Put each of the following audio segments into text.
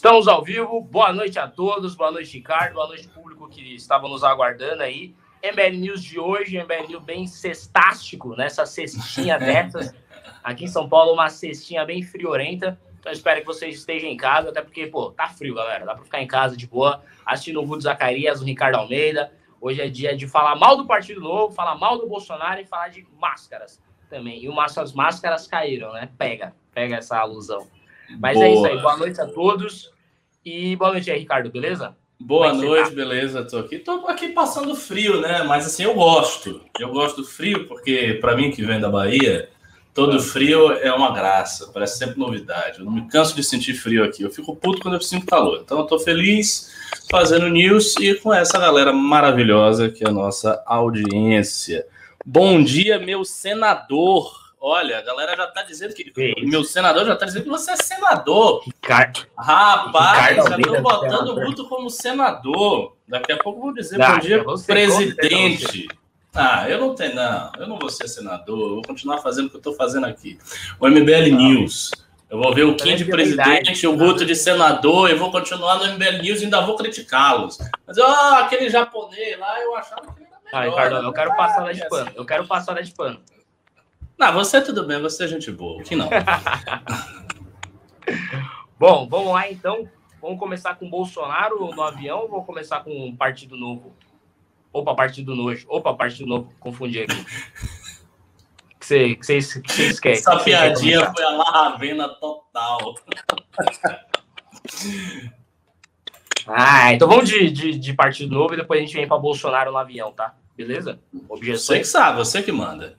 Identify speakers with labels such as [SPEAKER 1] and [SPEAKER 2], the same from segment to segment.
[SPEAKER 1] Estamos ao vivo. Boa noite a todos. Boa noite, Ricardo. Boa noite, público que estava nos aguardando aí. MBL News de hoje, MBL News bem cestástico, nessa cestinha dessas. Aqui em São Paulo, uma cestinha bem friorenta. Então, espero que vocês estejam em casa, até porque, pô, tá frio, galera. Dá pra ficar em casa de boa, assistindo o Rudo Zacarias, o Ricardo Almeida. Hoje é dia de falar mal do Partido Novo, falar mal do Bolsonaro e falar de máscaras também. E o as máscaras caíram, né? Pega, pega essa alusão. Mas boa. é isso aí. Boa noite a todos. E boa noite aí, Ricardo, beleza?
[SPEAKER 2] Boa é noite, tá? beleza? Tô aqui, tô aqui passando frio, né? Mas assim, eu gosto. Eu gosto do frio porque, para mim que vem da Bahia, todo é. frio é uma graça, parece sempre novidade. Eu não me canso de sentir frio aqui. Eu fico puto quando eu sinto calor. Então eu tô feliz fazendo news e com essa galera maravilhosa que é a nossa audiência. Bom dia, meu senador. Olha, a galera já tá dizendo que. que meu senador já tá dizendo que você é senador.
[SPEAKER 1] Ricardo.
[SPEAKER 2] Rapaz, Ricardo já estão botando o Guto como senador. Daqui a pouco vou dizer não, bom dia, presidente. Ah, eu não tenho, não. Eu não vou ser senador. Eu vou continuar fazendo o que eu estou fazendo aqui. O MBL não. News. Eu vou ver o Kim de presidente, o Guto de senador. Eu vou continuar no MBL News e ainda vou criticá-los. Mas, ó, oh, aquele japonês lá, eu achava que ele era
[SPEAKER 1] melhor. Ah, Ricardo, eu quero passar lá de pano. Eu quero passar lá de pano.
[SPEAKER 2] Não, você tudo bem, você é gente boa. Que não.
[SPEAKER 1] Bom, vamos lá então. Vamos começar com Bolsonaro no avião ou vamos começar com um Partido Novo? Opa, Partido Novo. Opa, Partido Novo. Confundi aqui. que vocês que querem?
[SPEAKER 2] Essa que piadinha foi a Lavena total.
[SPEAKER 1] ah, então vamos de, de, de, Partido Novo e depois a gente vem para Bolsonaro no avião, tá? Beleza?
[SPEAKER 2] Objeção. Você que sabe, você que manda.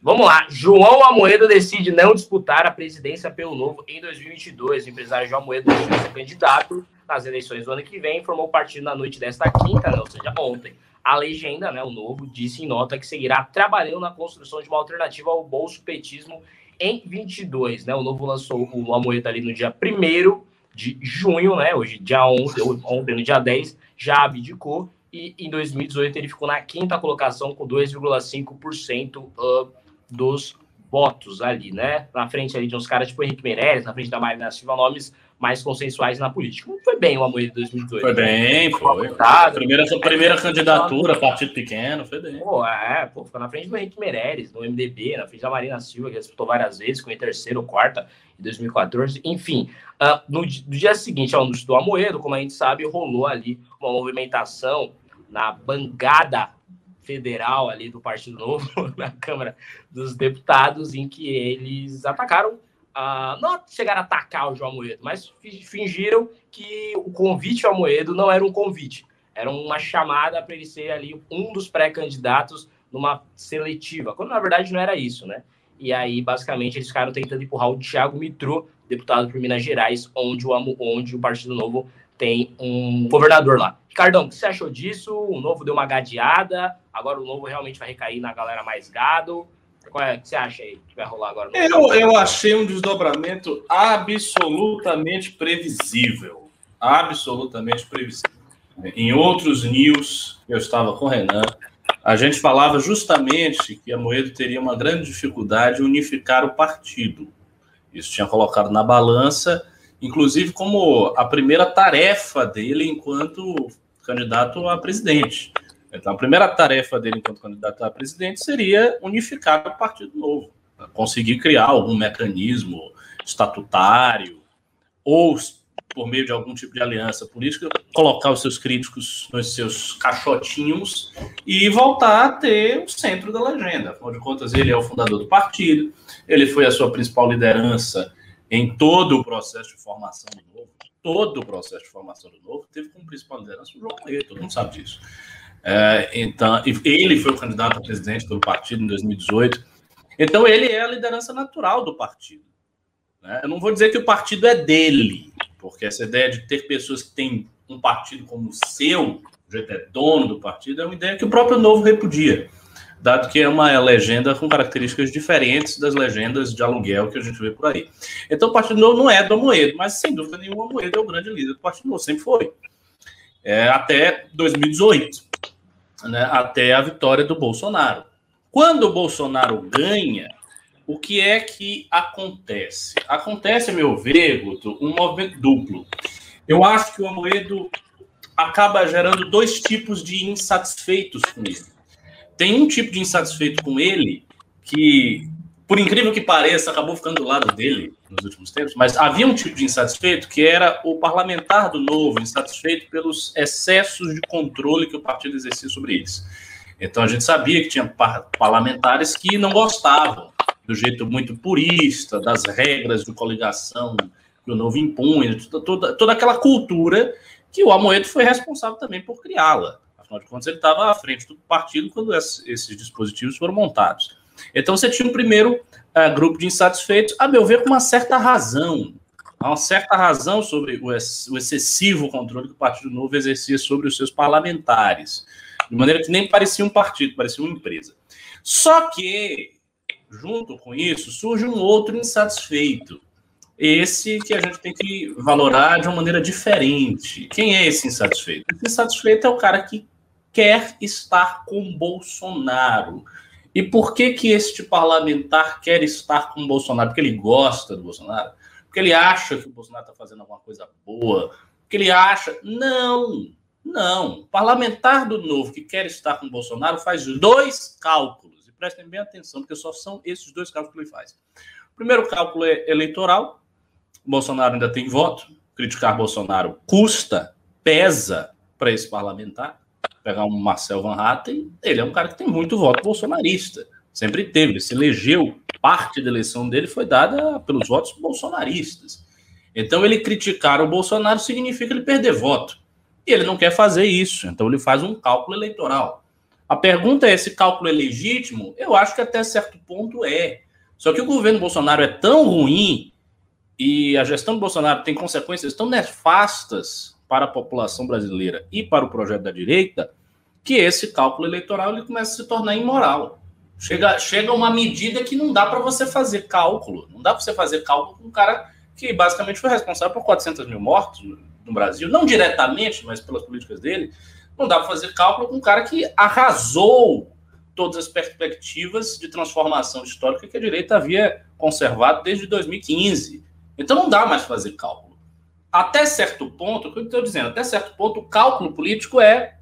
[SPEAKER 1] Vamos lá. João Amoedo decide não disputar a presidência pelo Novo em 2022. O empresário João Amoedo decidiu ser candidato nas eleições do ano que vem. Formou partido na noite desta quinta, né, ou seja, ontem. A legenda, né, o Novo, disse em nota que seguirá trabalhando na construção de uma alternativa ao bolso petismo em 22. Né? O Novo lançou o Amoedo ali no dia 1 de junho, né? Hoje, dia 11, ontem, no dia 10, já abdicou. E em 2018 ele ficou na quinta colocação com 2,5% uh, dos votos ali, né? Na frente ali de uns caras tipo Henrique Meirelles, na frente da Marina Silva, nomes mais consensuais na política. Não foi bem o Amoedo de 2018.
[SPEAKER 2] Foi bem, foi. foi. Primeira, primeira candidatura, partido pequeno, foi bem.
[SPEAKER 1] Pô, é, pô, ficou na frente do Henrique Meirelles, no MDB, na frente da Marina Silva, que disputou várias vezes, com em terceira ou quarta em 2014. Enfim, uh, no, no, dia seguinte ao anúncio do Amoedo, como a gente sabe, rolou ali uma movimentação na bancada federal ali do Partido Novo, na Câmara dos Deputados, em que eles atacaram, não chegaram a atacar o João Moedo, mas fingiram que o convite ao Moedo não era um convite, era uma chamada para ele ser ali um dos pré-candidatos numa seletiva, quando na verdade não era isso, né? E aí, basicamente, eles ficaram tentando empurrar o Thiago Mitro, deputado por Minas Gerais, onde o, onde o Partido Novo tem um governador lá. Ricardão, o que você achou disso? O novo deu uma gadeada, agora o novo realmente vai recair na galera mais gado. Qual é, o que você acha aí que vai rolar agora?
[SPEAKER 2] Eu, eu achei um desdobramento absolutamente previsível. Absolutamente previsível. Em outros news, eu estava com o Renan, a gente falava justamente que a Moedo teria uma grande dificuldade em unificar o partido. Isso tinha colocado na balança inclusive como a primeira tarefa dele enquanto candidato a presidente. Então, a primeira tarefa dele enquanto candidato a presidente seria unificar o Partido Novo, conseguir criar algum mecanismo estatutário ou por meio de algum tipo de aliança política, colocar os seus críticos nos seus caixotinhos e voltar a ter o centro da legenda. Afinal de contas, ele é o fundador do partido, ele foi a sua principal liderança em todo o processo de formação do novo, todo o processo de formação do novo, teve como principal liderança o João Moreira, todo mundo sabe disso. É, então, ele foi o candidato a presidente do partido em 2018. Então, ele é a liderança natural do partido. Né? Eu não vou dizer que o partido é dele, porque essa ideia de ter pessoas que têm um partido como o seu, jeito é dono do partido, é uma ideia que o próprio Novo repudia dado que é uma legenda com características diferentes das legendas de aluguel que a gente vê por aí. Então, o Partido Novo não é do Amoedo, mas sem dúvida nenhuma, o Amoedo é o grande líder do Partido Novo, sempre foi. É, até 2018, né, até a vitória do Bolsonaro. Quando o Bolsonaro ganha, o que é que acontece? Acontece, a meu ver, Guto, um movimento duplo. Eu acho que o Amoedo acaba gerando dois tipos de insatisfeitos com ele. Tem um tipo de insatisfeito com ele que, por incrível que pareça, acabou ficando do lado dele nos últimos tempos, mas havia um tipo de insatisfeito que era o parlamentar do novo, insatisfeito pelos excessos de controle que o partido exercia sobre eles. Então a gente sabia que tinha parlamentares que não gostavam do jeito muito purista, das regras de coligação que o novo impunha, toda, toda aquela cultura que o Amoedo foi responsável também por criá-la. Afinal de contas, ele estava à frente do partido quando esses dispositivos foram montados. Então você tinha um primeiro uh, grupo de insatisfeitos, a meu ver, com uma certa razão. Há uma certa razão sobre o, ex o excessivo controle que o Partido Novo exercia sobre os seus parlamentares. De maneira que nem parecia um partido, parecia uma empresa. Só que, junto com isso, surge um outro insatisfeito. Esse que a gente tem que valorar de uma maneira diferente. Quem é esse insatisfeito? Esse insatisfeito é o cara que quer estar com Bolsonaro e por que que este parlamentar quer estar com o Bolsonaro? Porque ele gosta do Bolsonaro? Porque ele acha que o Bolsonaro está fazendo alguma coisa boa? Porque ele acha... Não, não. O parlamentar do Novo que quer estar com o Bolsonaro faz dois cálculos. E prestem bem atenção, porque só são esses dois cálculos que ele faz. O primeiro cálculo é eleitoral. O Bolsonaro ainda tem voto. Criticar Bolsonaro custa, pesa para esse parlamentar pegar um Marcel Van Hatten, ele é um cara que tem muito voto bolsonarista. Sempre teve, ele se elegeu, parte da eleição dele foi dada pelos votos bolsonaristas. Então, ele criticar o Bolsonaro significa ele perder voto. E ele não quer fazer isso, então ele faz um cálculo eleitoral. A pergunta é: esse cálculo é legítimo? Eu acho que até certo ponto é. Só que o governo Bolsonaro é tão ruim e a gestão do Bolsonaro tem consequências tão nefastas para a população brasileira e para o projeto da direita, que esse cálculo eleitoral ele começa a se tornar imoral. Chega, chega uma medida que não dá para você fazer cálculo. Não dá para você fazer cálculo com um cara que basicamente foi responsável por 400 mil mortos no Brasil, não diretamente, mas pelas políticas dele. Não dá para fazer cálculo com um cara que arrasou todas as perspectivas de transformação histórica que a direita havia conservado desde 2015. Então não dá mais fazer cálculo até certo ponto, o que eu estou dizendo, até certo ponto, o cálculo político é,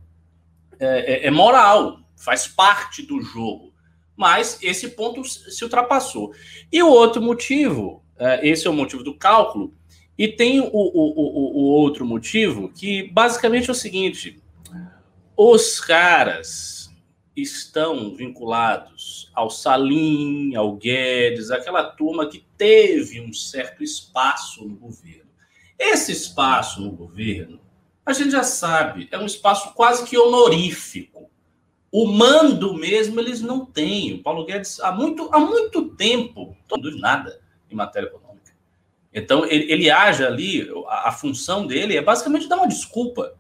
[SPEAKER 2] é, é, é moral, faz parte do jogo. Mas esse ponto se ultrapassou. E o outro motivo, é, esse é o motivo do cálculo, e tem o, o, o, o outro motivo, que basicamente é o seguinte: os caras estão vinculados ao Salim, ao Guedes, aquela turma que teve um certo espaço no governo. Esse espaço no governo, a gente já sabe, é um espaço quase que honorífico. O mando mesmo eles não têm. O Paulo Guedes, há muito, há muito tempo, não produz nada em matéria econômica. Então, ele, ele age ali, a, a função dele é basicamente dar uma desculpa.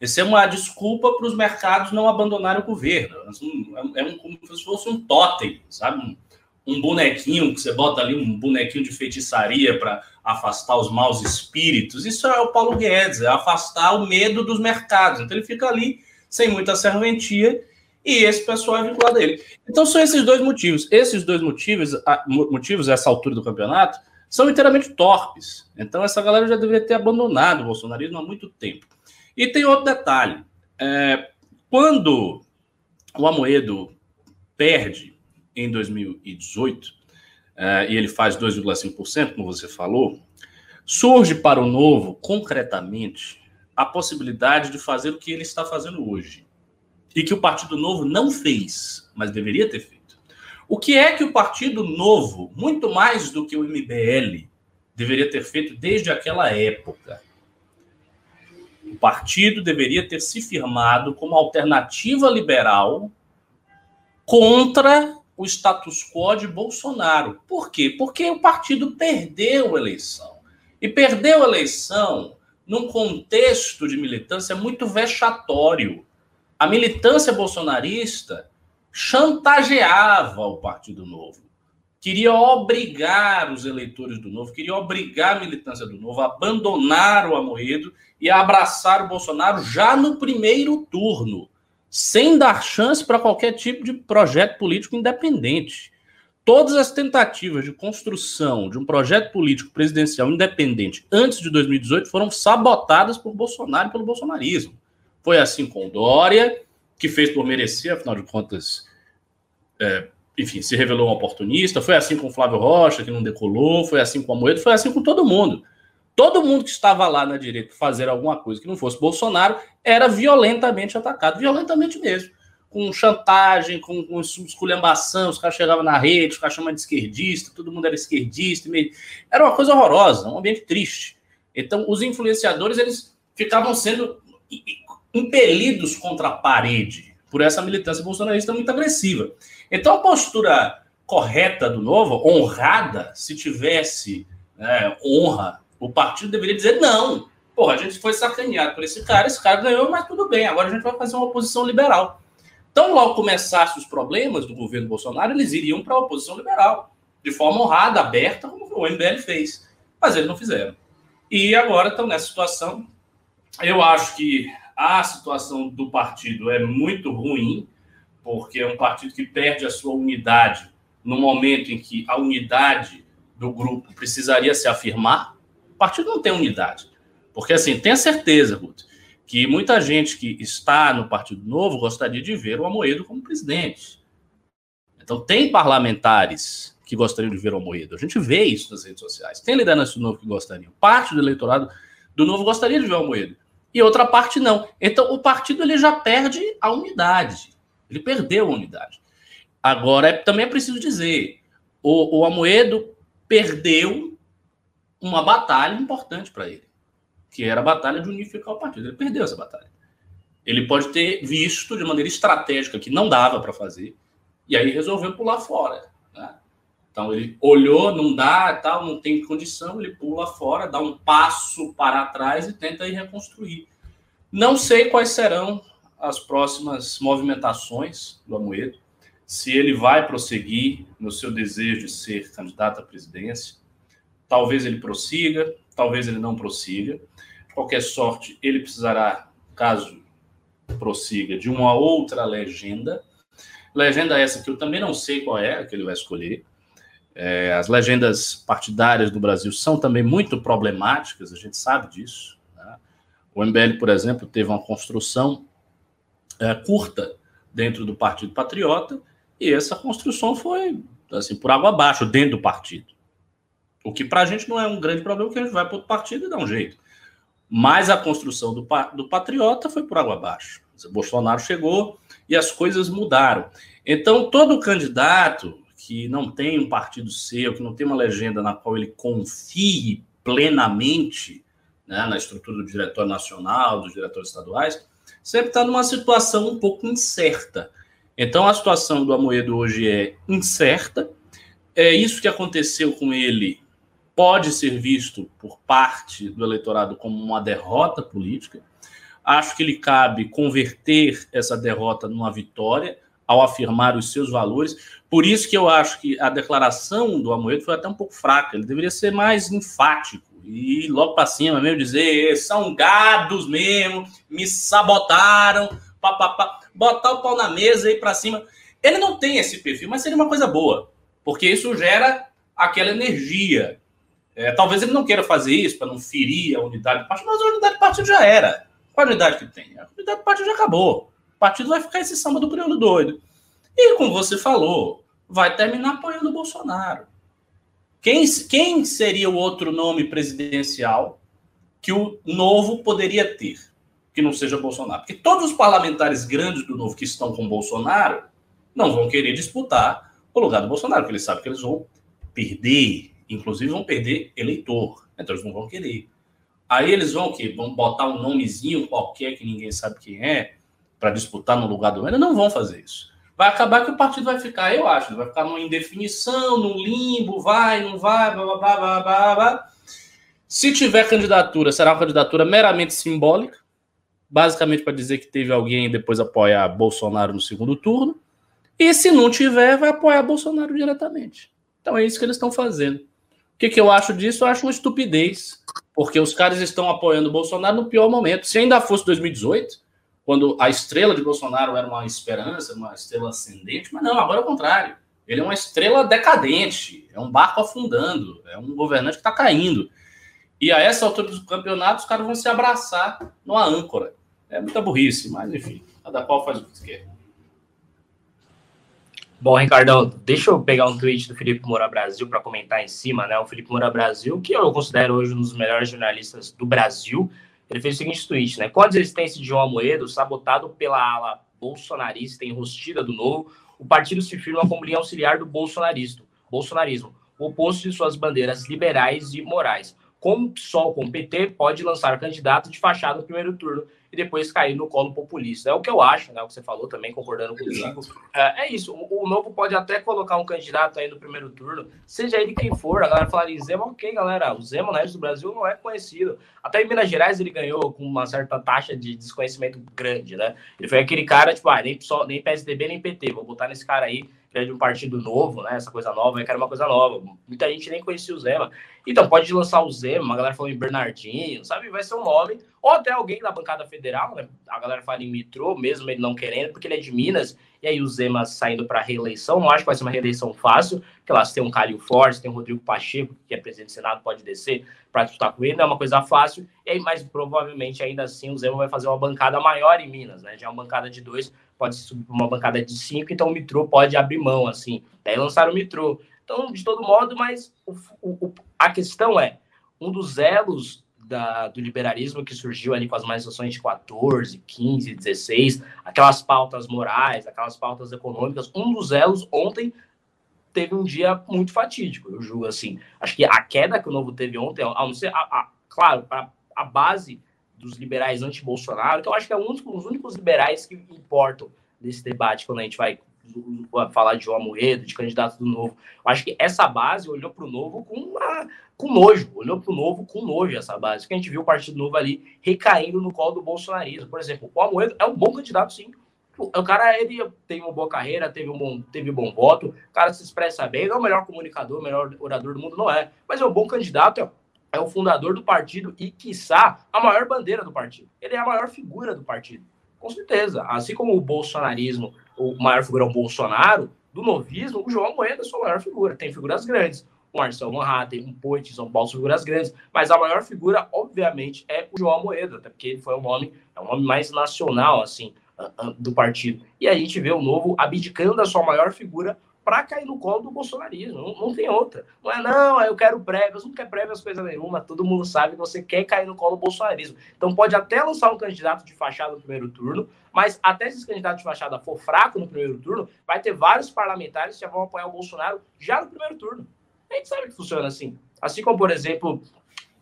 [SPEAKER 2] Essa é uma desculpa para os mercados não abandonarem o governo. É, é um, como se fosse um totem, sabe? Um, bonequinho que você bota ali, um bonequinho de feitiçaria para afastar os maus espíritos. Isso é o Paulo Guedes, é afastar o medo dos mercados. Então ele fica ali sem muita serventia e esse pessoal é vinculado a ele. Então são esses dois motivos. Esses dois motivos, motivos a essa altura do campeonato, são inteiramente torpes. Então essa galera já deveria ter abandonado o bolsonarismo há muito tempo. E tem outro detalhe. É, quando o Amoedo perde em 2018, uh, e ele faz 2,5%, como você falou, surge para o novo, concretamente, a possibilidade de fazer o que ele está fazendo hoje. E que o Partido Novo não fez, mas deveria ter feito. O que é que o Partido Novo, muito mais do que o MBL, deveria ter feito desde aquela época? O partido deveria ter se firmado como alternativa liberal contra o status quo de Bolsonaro. Por quê? Porque o partido perdeu a eleição. E perdeu a eleição num contexto de militância muito vexatório. A militância bolsonarista chantageava o Partido Novo. Queria obrigar os eleitores do Novo, queria obrigar a militância do Novo a abandonar o Amoedo e a abraçar o Bolsonaro já no primeiro turno sem dar chance para qualquer tipo de projeto político independente. todas as tentativas de construção de um projeto político presidencial independente antes de 2018 foram sabotadas por Bolsonaro e pelo bolsonarismo. Foi assim com Dória, que fez por merecer, afinal de contas, é, enfim, se revelou um oportunista. Foi assim com Flávio Rocha, que não decolou. Foi assim com Amoedo. Foi assim com todo mundo. Todo mundo que estava lá na direita fazer alguma coisa que não fosse Bolsonaro era violentamente atacado, violentamente mesmo com chantagem, com, com esculhambação, os caras chegavam na rede, os caras chamavam de esquerdista, todo mundo era esquerdista, meio... era uma coisa horrorosa, um ambiente triste. Então, os influenciadores, eles ficavam sendo impelidos contra a parede por essa militância bolsonarista muito agressiva. Então, a postura correta do Novo, honrada, se tivesse né, honra, o partido deveria dizer não. Porra, a gente foi sacaneado por esse cara, esse cara ganhou, mas tudo bem, agora a gente vai fazer uma oposição liberal. Então, logo começassem os problemas do governo Bolsonaro, eles iriam para a oposição liberal, de forma honrada, aberta, como o MBL fez. Mas eles não fizeram. E agora estão nessa situação. Eu acho que a situação do partido é muito ruim, porque é um partido que perde a sua unidade no momento em que a unidade do grupo precisaria se afirmar. Partido não tem unidade. Porque, assim, tenha certeza, Ruth, que muita gente que está no Partido Novo gostaria de ver o Amoedo como presidente. Então, tem parlamentares que gostariam de ver o Amoedo. A gente vê isso nas redes sociais. Tem liderança do Novo que gostariam. Parte do eleitorado do Novo gostaria de ver o Amoedo. E outra parte não. Então, o partido ele já perde a unidade. Ele perdeu a unidade. Agora, é, também é preciso dizer, o, o Amoedo perdeu uma batalha importante para ele que era a batalha de unificar o partido. Ele perdeu essa batalha. Ele pode ter visto de maneira estratégica que não dava para fazer, e aí resolveu pular fora. Né? Então ele olhou, não dá, tal, não tem condição, ele pula fora, dá um passo para trás e tenta ir reconstruir. Não sei quais serão as próximas movimentações do Amoedo, se ele vai prosseguir no seu desejo de ser candidato à presidência. Talvez ele prossiga, talvez ele não prossiga. De qualquer sorte, ele precisará, caso prossiga, de uma outra legenda. Legenda essa que eu também não sei qual é, a que ele vai escolher. É, as legendas partidárias do Brasil são também muito problemáticas, a gente sabe disso. Né? O MBL, por exemplo, teve uma construção é, curta dentro do Partido Patriota, e essa construção foi assim por água abaixo dentro do partido. O que para a gente não é um grande problema, porque a gente vai para outro partido e dá um jeito. Mas a construção do, do patriota foi por água abaixo. Bolsonaro chegou e as coisas mudaram. Então, todo candidato que não tem um partido seu, que não tem uma legenda na qual ele confie plenamente né, na estrutura do Diretório Nacional, dos diretórios estaduais, sempre está numa situação um pouco incerta. Então, a situação do Amoedo hoje é incerta. É isso que aconteceu com ele pode ser visto por parte do eleitorado como uma derrota política. Acho que lhe cabe converter essa derrota numa vitória ao afirmar os seus valores. Por isso que eu acho que a declaração do Amoedo foi até um pouco fraca. Ele deveria ser mais enfático e logo para cima mesmo dizer são gados mesmo, me sabotaram, pá, pá, pá. botar o pau na mesa e para cima. Ele não tem esse perfil, mas seria uma coisa boa, porque isso gera aquela energia é, talvez ele não queira fazer isso para não ferir a unidade do partido, mas a unidade do partido já era. Qual a unidade que tem? A unidade do partido já acabou. O partido vai ficar esse samba do crioulo doido. E, como você falou, vai terminar apoiando o Bolsonaro. Quem, quem seria o outro nome presidencial que o Novo poderia ter, que não seja Bolsonaro? Porque todos os parlamentares grandes do Novo que estão com Bolsonaro não vão querer disputar o lugar do Bolsonaro, porque eles sabem que eles vão perder Inclusive vão perder eleitor, então eles não vão querer. Aí eles vão o quê? Vão botar um nomezinho qualquer que ninguém sabe quem é para disputar no lugar do Lula? Não vão fazer isso. Vai acabar que o partido vai ficar, eu acho, vai ficar numa indefinição, num limbo, vai, não vai, blá, blá, blá, blá, blá. Se tiver candidatura, será uma candidatura meramente simbólica, basicamente para dizer que teve alguém depois apoiar Bolsonaro no segundo turno. E se não tiver, vai apoiar Bolsonaro diretamente. Então é isso que eles estão fazendo que, que eu acho disso? Eu acho uma estupidez, porque os caras estão apoiando o Bolsonaro no pior momento. Se ainda fosse 2018, quando a estrela de Bolsonaro era uma esperança, uma estrela ascendente, mas não, agora é o contrário. Ele é uma estrela decadente, é um barco afundando, é um governante que está caindo. E a essa altura do campeonato, os caras vão se abraçar numa âncora. É muita burrice, mas enfim, cada qual faz o que quer.
[SPEAKER 1] Bom, Ricardão, deixa eu pegar um tweet do Felipe Moura Brasil para comentar em cima, né? O Felipe Moura Brasil, que eu considero hoje um dos melhores jornalistas do Brasil, ele fez o seguinte tweet, né? Com a desistência de João Amoedo, sabotado pela ala bolsonarista enrostida do novo, o partido se firma como linha auxiliar do bolsonarismo, bolsonarismo, oposto de suas bandeiras liberais e morais. Como o PSOL com o PT pode lançar candidato de fachada no primeiro turno e depois cair no colo populista. É o que eu acho, né? O que você falou também, concordando contigo. É, é, isso. O, o, Novo pode até colocar um candidato aí no primeiro turno, seja ele quem for. A galera em Zema, ok, galera. O Zema, na do Brasil, não é conhecido. Até em Minas Gerais ele ganhou com uma certa taxa de desconhecimento grande, né? Ele foi aquele cara, tipo, ah, nem, só, nem PSDB, nem PT. Vou botar nesse cara aí que é de um partido novo, né? Essa coisa nova, eu quero uma coisa nova. Muita gente nem conhecia o Zema. Então, pode lançar o Zema, a galera falou em Bernardinho, sabe? Vai ser um nome. Ou até alguém da bancada federal, né? A galera fala em Mitrô, mesmo ele não querendo, porque ele é de Minas. E aí o Zema saindo para reeleição, não acho que vai ser uma reeleição fácil, porque lá você tem um Calil Forte, tem o Rodrigo Pacheco, que é presidente do Senado, pode descer para disputar com ele, não é uma coisa fácil. E aí, mas provavelmente ainda assim o Zema vai fazer uma bancada maior em Minas, né? Já é uma bancada de dois, pode subir uma bancada de cinco, então o Mitrô pode abrir mão, assim. Daí lançaram o Mitrô. Então, de todo modo, mas o, o, a questão é, um dos elos da, do liberalismo que surgiu ali com as manifestações de 14, 15, 16, aquelas pautas morais, aquelas pautas econômicas, um dos elos ontem teve um dia muito fatídico, eu julgo assim. Acho que a queda que o Novo teve ontem, a não ser, a, a, claro, a, a base dos liberais anti-Bolsonaro, que eu acho que é um dos únicos liberais que importam nesse debate quando a gente vai falar de João Amoedo, de candidato do Novo. Eu acho que essa base olhou para o Novo com, uma, com nojo, olhou para o Novo com nojo essa base, porque a gente viu o Partido Novo ali recaindo no colo do bolsonarismo. Por exemplo, o Amoedo é um bom candidato, sim. O cara, ele tem uma boa carreira, teve um bom, teve um bom voto, o cara se expressa bem, não é o melhor comunicador, o melhor orador do mundo, não é, mas é um bom candidato, é é o fundador do partido e, quiçá, a maior bandeira do partido. Ele é a maior figura do partido. Com certeza. Assim como o bolsonarismo, o maior figura é o Bolsonaro, do novismo, o João Moeda é a sua maior figura. Tem figuras grandes. O Marcelo Manhattan, um Poit, São Paulo, figuras grandes. Mas a maior figura, obviamente, é o João Moeda, até porque ele foi o nome, é o nome mais nacional, assim, do partido. E a gente vê o novo abdicando da sua maior figura para cair no colo do bolsonarismo. Não, não, tem outra. Não é, não, eu quero prévias, não quer prévias coisa nenhuma. Todo mundo sabe que você quer cair no colo do bolsonarismo. Então pode até lançar um candidato de fachada no primeiro turno, mas até se esse candidato de fachada for fraco no primeiro turno, vai ter vários parlamentares que já vão apoiar o Bolsonaro já no primeiro turno. A gente sabe que funciona assim. Assim como, por exemplo,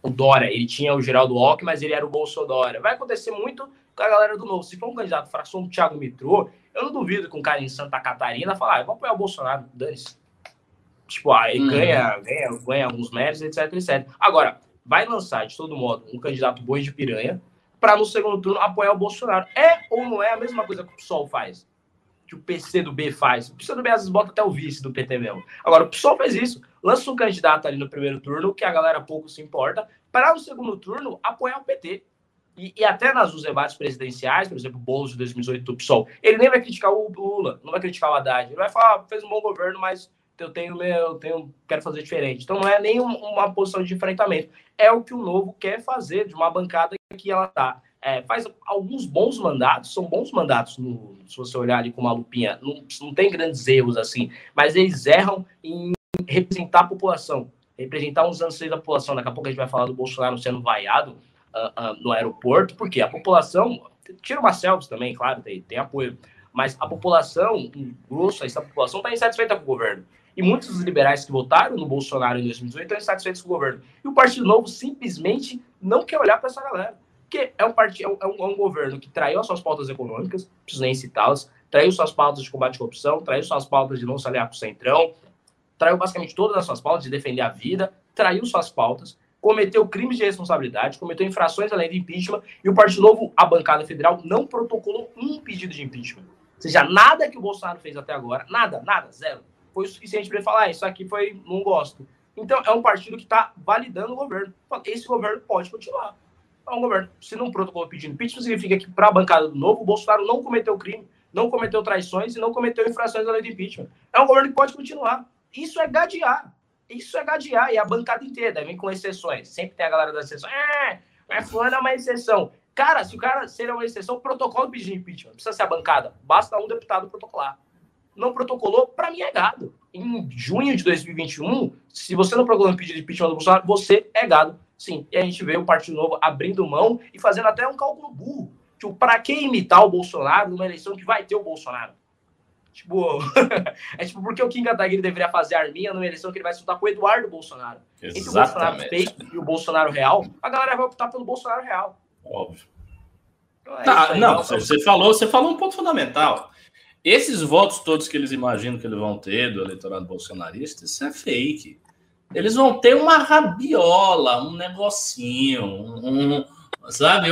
[SPEAKER 1] o Dória, ele tinha o Geraldo Alckmin, mas ele era o Bolsonaro. Vai acontecer muito com a galera do Novo. Se for um candidato fração do Thiago Mitrô, eu não duvido que um cara em Santa Catarina falar, ah, eu vou apoiar o Bolsonaro, dane-se. Tipo, ah, ele uhum. ganha, ganha, ganha alguns méritos, etc, etc. Agora, vai lançar, de todo modo, um candidato boi de piranha para no segundo turno apoiar o Bolsonaro. É ou não é a mesma coisa que o PSOL faz? Que o PC do B faz. O PC do B às vezes bota até o vice do PT mesmo. Agora, o PSOL faz isso. Lança um candidato ali no primeiro turno, que a galera pouco se importa, para no segundo turno apoiar o PT. E, e, até nas nos debates presidenciais, por exemplo, Boulos de 2018 do PSOL, ele nem vai criticar o Lula, não vai criticar o Haddad. Ele vai falar, ah, fez um bom governo, mas eu tenho meu, eu tenho, quero fazer diferente. Então não é nem uma posição de enfrentamento. É o que o Novo quer fazer de uma bancada que ela está. É, faz alguns bons mandatos, são bons mandatos, no, se você olhar ali com uma lupinha, não, não tem grandes erros assim, mas eles erram em representar a população, representar os anseios da população. Daqui a pouco a gente vai falar do Bolsonaro sendo vaiado, uh, uh, no aeroporto, porque a população, tira uma selfie também, claro, tem, tem apoio, mas a população, um grosso, essa população está insatisfeita com o governo. E muitos dos liberais que votaram no Bolsonaro em 2018 estão insatisfeitos com o governo. E o Partido Novo simplesmente não quer olhar para essa galera. Porque é um, partido, é, um, é um governo que traiu as suas pautas econômicas, preciso nem citá-las, traiu suas pautas de combate à corrupção, traiu suas pautas de não se aliar com o Centrão, traiu basicamente todas as suas pautas de defender a vida, traiu suas pautas, cometeu crimes de responsabilidade, cometeu infrações além de impeachment, e o Partido Novo, a bancada federal, não protocolou um pedido de impeachment. Ou seja, nada que o Bolsonaro fez até agora, nada, nada, zero, foi o suficiente para ele falar, ah, isso aqui foi, não gosto. Então, é um partido que está validando o governo. Esse governo pode continuar. É um governo, se não protocolou pedindo impeachment, significa que para a bancada do Novo, o Bolsonaro não cometeu crime. não cometeu traições e não cometeu infrações lei de impeachment. É um governo que pode continuar. Isso é gadear. Isso é gadear. E a bancada inteira vem com exceções. Sempre tem a galera das exceções. É, mas fulano é uma exceção. Cara, se o cara ser uma exceção, protocolo pedir impeachment. Não precisa ser a bancada. Basta um deputado protocolar. Não protocolou, para mim é gado. Em junho de 2021, se você não protocolou um pedido de impeachment do Bolsonaro, você é gado. Sim. E a gente vê o Partido Novo abrindo mão e fazendo até um cálculo burro. Tipo, para que imitar o Bolsonaro numa eleição que vai ter o Bolsonaro? Tipo, é tipo, porque o Kim Kataguiri deveria fazer arminha numa eleição que ele vai soltar com o Eduardo Bolsonaro?
[SPEAKER 2] Exatamente.
[SPEAKER 1] Entre o Bolsonaro fake e o Bolsonaro real, a galera vai optar pelo Bolsonaro real.
[SPEAKER 2] Óbvio. Então é tá, aí, não, você falou, você falou um ponto fundamental. Esses votos todos que eles imaginam que eles vão ter do eleitorado bolsonarista, isso é fake. Eles vão ter uma rabiola, um negocinho, um? Um,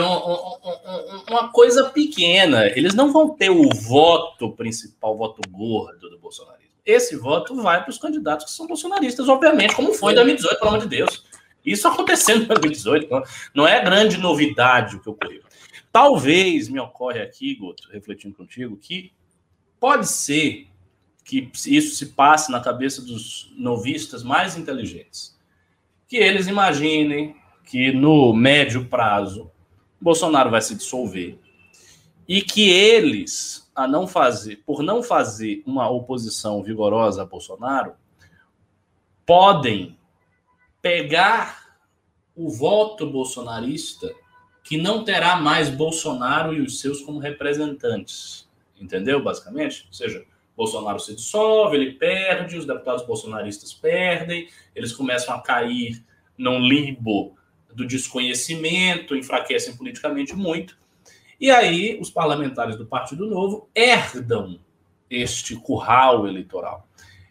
[SPEAKER 2] um, uma coisa pequena. Eles não vão ter o voto principal, o voto gordo do bolsonarismo. Esse voto vai para os candidatos que são bolsonaristas, obviamente, como foi em 2018, pelo amor de Deus. Isso acontecendo em 2018, não é grande novidade o que ocorreu. Talvez me ocorre aqui, Guto, refletindo contigo, que pode ser que isso se passe na cabeça dos novistas mais inteligentes. Que eles imaginem que no médio prazo Bolsonaro vai se dissolver e que eles, a não fazer, por não fazer uma oposição vigorosa a Bolsonaro, podem pegar o voto bolsonarista que não terá mais Bolsonaro e os seus como representantes. Entendeu, basicamente? Ou seja, Bolsonaro se dissolve, ele perde, os deputados bolsonaristas perdem, eles começam a cair num limbo do desconhecimento, enfraquecem politicamente muito. E aí os parlamentares do Partido Novo herdam este curral eleitoral.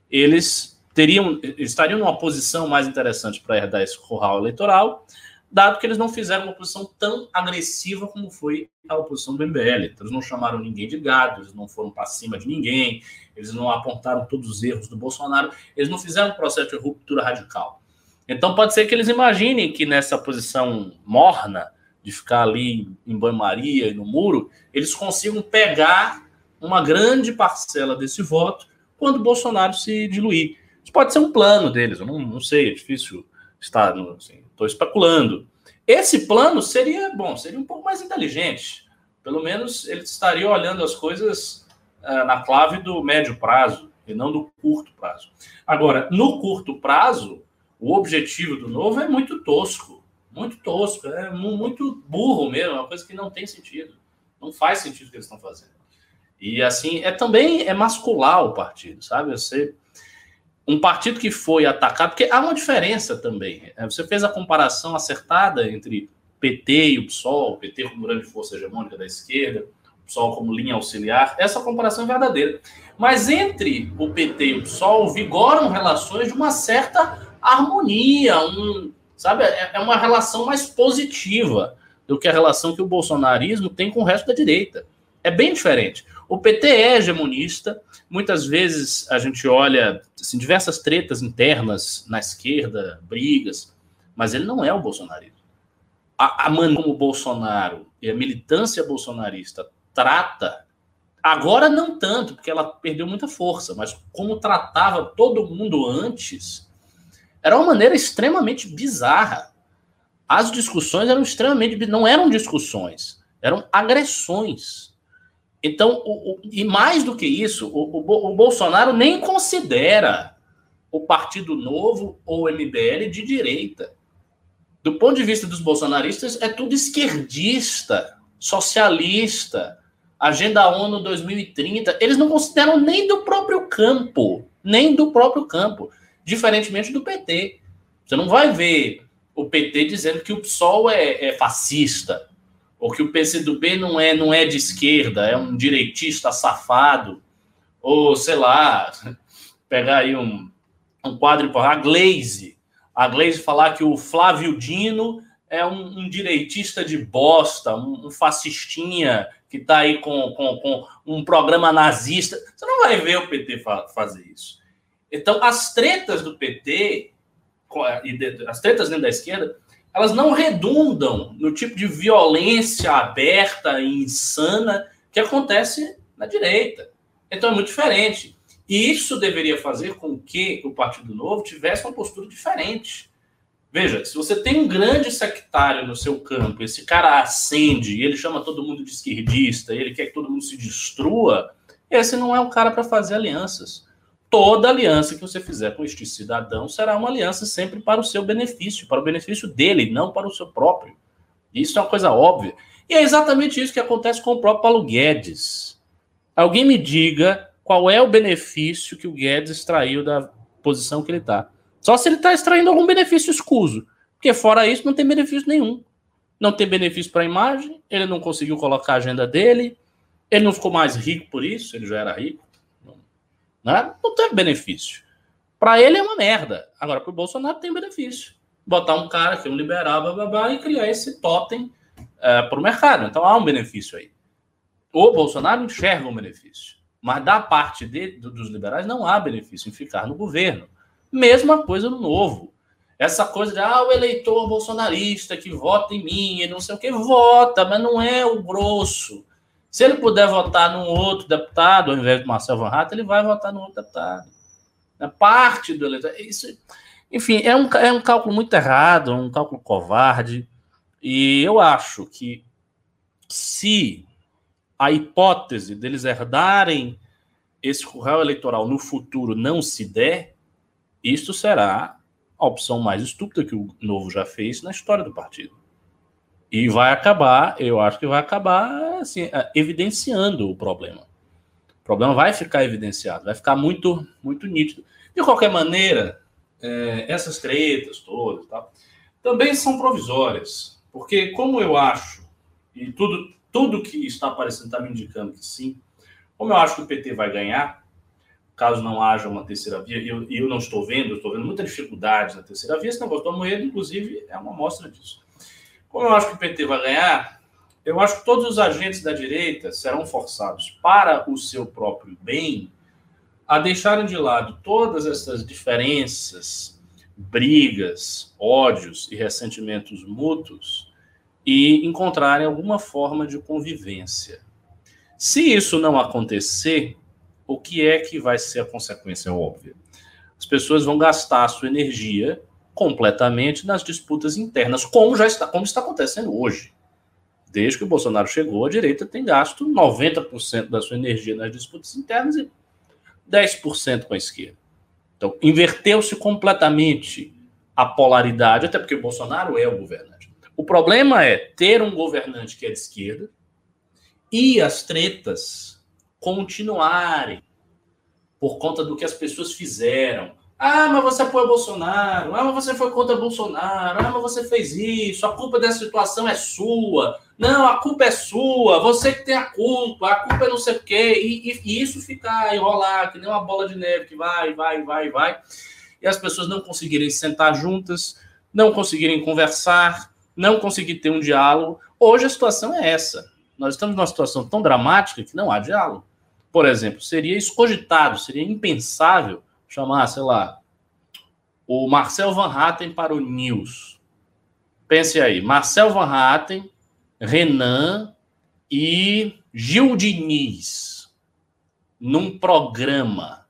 [SPEAKER 2] Eles teriam estariam numa posição mais interessante para herdar esse curral eleitoral, dado que eles não fizeram uma oposição tão agressiva como foi a oposição do MBL. Então, eles não chamaram ninguém de gado, eles não foram para cima de ninguém, eles não apontaram todos os erros do Bolsonaro, eles não fizeram um processo de ruptura radical. Então pode ser que eles imaginem que nessa posição morna, de ficar ali em banho-maria e no muro, eles consigam pegar uma grande parcela desse voto quando Bolsonaro se diluir. Isso pode ser um plano deles, eu não, não sei, é difícil estar, estou assim, especulando. Esse plano seria, bom, seria um pouco mais inteligente. Pelo menos eles estariam olhando as coisas uh, na clave do médio prazo e não do curto prazo. Agora, no curto prazo, o objetivo do novo é muito tosco, muito tosco, é muito burro mesmo, é uma coisa que não tem sentido. Não faz sentido o que eles estão fazendo. E assim, é também é mascular o partido, sabe? Você um partido que foi atacado, porque há uma diferença também. É, você fez a comparação acertada entre PT e o PSOL, o PT como grande força hegemônica da esquerda, o PSOL como linha auxiliar. Essa comparação é verdadeira. Mas entre o PT e o PSOL vigoram relações de uma certa harmonia, um, sabe? É, é uma relação mais positiva do que a relação que o bolsonarismo tem com o resto da direita. É bem diferente. O PT é hegemonista, muitas vezes a gente olha assim, diversas tretas internas na esquerda, brigas, mas ele não é o bolsonarismo. A, a maneira como o Bolsonaro e a militância bolsonarista trata, agora não tanto, porque ela perdeu muita força, mas como tratava todo mundo antes, era uma maneira extremamente bizarra. As discussões eram extremamente. não eram discussões, eram agressões. Então, o, o, e mais do que isso, o, o, Bolsonaro nem considera o Partido Novo ou o MBL de direita. Do ponto de vista dos bolsonaristas, é tudo esquerdista, socialista, Agenda ONU 2030. Eles não consideram nem do próprio campo, nem do próprio campo diferentemente do PT. Você não vai ver o PT dizendo que o PSOL é, é fascista, ou que o PCdoB não é, não é de esquerda, é um direitista safado, ou sei lá, pegar aí um, um quadro para a Glaze, a Glaze falar que o Flávio Dino é um, um direitista de bosta, um, um fascistinha que está aí com, com, com, um programa nazista. Você não vai ver o PT fa fazer isso. Então, as tretas do PT, as tretas dentro da esquerda, elas não redundam no tipo de violência aberta e insana que acontece na direita. Então é muito diferente. E isso deveria fazer com que o Partido Novo tivesse uma postura diferente. Veja, se você tem um grande sectário no seu campo, esse cara acende, ele chama todo mundo de esquerdista, ele quer que todo mundo se destrua, esse não é o cara para fazer alianças. Toda aliança que você fizer com este cidadão será uma aliança sempre para o seu benefício, para o benefício dele, não para o seu próprio. Isso é uma coisa óbvia. E é exatamente isso que acontece com o próprio Paulo Guedes. Alguém me diga qual é o benefício que o Guedes extraiu da posição que ele está. Só se ele está extraindo algum benefício escuso. Porque fora isso, não tem benefício nenhum. Não tem benefício para a imagem, ele não conseguiu colocar a agenda dele, ele não ficou mais rico por isso, ele já era rico. Né? Não teve benefício. Para ele é uma merda. Agora, para o Bolsonaro tem benefício. Botar um cara que é um liberal blá, blá, blá, e criar esse totem é, para o mercado. Então há um benefício aí. O Bolsonaro enxerga um benefício. Mas da parte de, dos liberais não há benefício em ficar no governo. Mesma coisa no novo. Essa coisa de ah, o eleitor bolsonarista que vota em mim e não sei o que, vota, mas não é o grosso. Se ele puder votar num outro deputado, ao invés de Marcelo Van Hatten, ele vai votar num outro deputado. É parte do eleitor. Isso, enfim, é um, é um cálculo muito errado, um cálculo covarde. E eu acho que se a hipótese deles herdarem esse curral eleitoral no futuro não se der, isto será a opção mais estúpida que o Novo já fez na história do partido. E vai acabar, eu acho que vai acabar assim, é, evidenciando o problema. O problema vai ficar evidenciado, vai ficar muito, muito nítido. De qualquer maneira, é, essas tretas todas tal, também são provisórias, porque como eu acho, e tudo, tudo que está aparecendo está me indicando que sim, como eu acho que o PT vai ganhar, caso não haja uma terceira via, e eu, eu, não estou vendo, eu estou vendo muita dificuldade na terceira via, esse negócio do Amoedo, inclusive, é uma amostra disso. Como eu acho que o PT vai ganhar, eu acho que todos os agentes da direita serão forçados para o seu próprio bem a deixarem de lado todas essas diferenças, brigas, ódios e ressentimentos mútuos e encontrarem alguma forma de convivência. Se isso não acontecer, o que é que vai ser a consequência óbvia? As pessoas vão gastar a sua energia completamente nas disputas internas, como já está, como está acontecendo hoje. Desde que o Bolsonaro chegou, a direita tem gasto 90% da sua energia nas disputas internas e 10% com a esquerda. Então, inverteu-se completamente a polaridade, até porque o Bolsonaro é o governante. O problema é ter um governante que é de esquerda e as tretas continuarem por conta do que as pessoas fizeram. Ah, mas você apoia Bolsonaro. Ah, mas você foi contra Bolsonaro. Ah, mas você fez isso. A culpa dessa situação é sua. Não, a culpa é sua. Você que tem a culpa. A culpa é não sei o quê. E, e, e isso ficar, enrolar, que nem uma bola de neve que vai, vai, vai, vai. E as pessoas não conseguirem sentar juntas, não conseguirem conversar, não conseguir ter um diálogo. Hoje a situação é essa. Nós estamos numa situação tão dramática que não há diálogo. Por exemplo, seria escogitado, seria impensável chamar, sei lá, o Marcel Van Hatten para o News. Pense aí, Marcel Van Hatten, Renan e Gil Diniz num programa.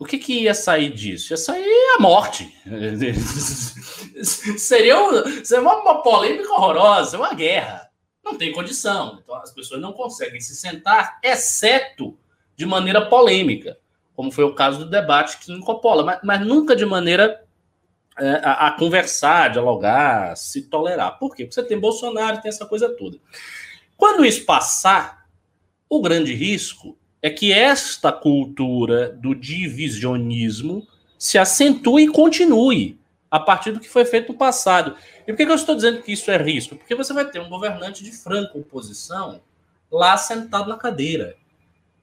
[SPEAKER 2] O que, que ia sair disso? Ia sair a morte. seria, um, seria uma polêmica horrorosa, uma guerra. Não tem condição. Então as pessoas não conseguem se sentar, exceto de maneira polêmica, como foi o caso do debate que Coppola, mas, mas nunca de maneira é, a, a, conversar, dialogar, se tolerar. Por quê? Porque você tem Bolsonaro, tem essa coisa toda. Quando isso passar, o grande risco é que esta cultura do divisionismo se acentue e continue a partir do que foi feito no passado. E por que eu estou dizendo que isso é risco? Porque você vai ter um governante de franca oposição lá sentado na cadeira.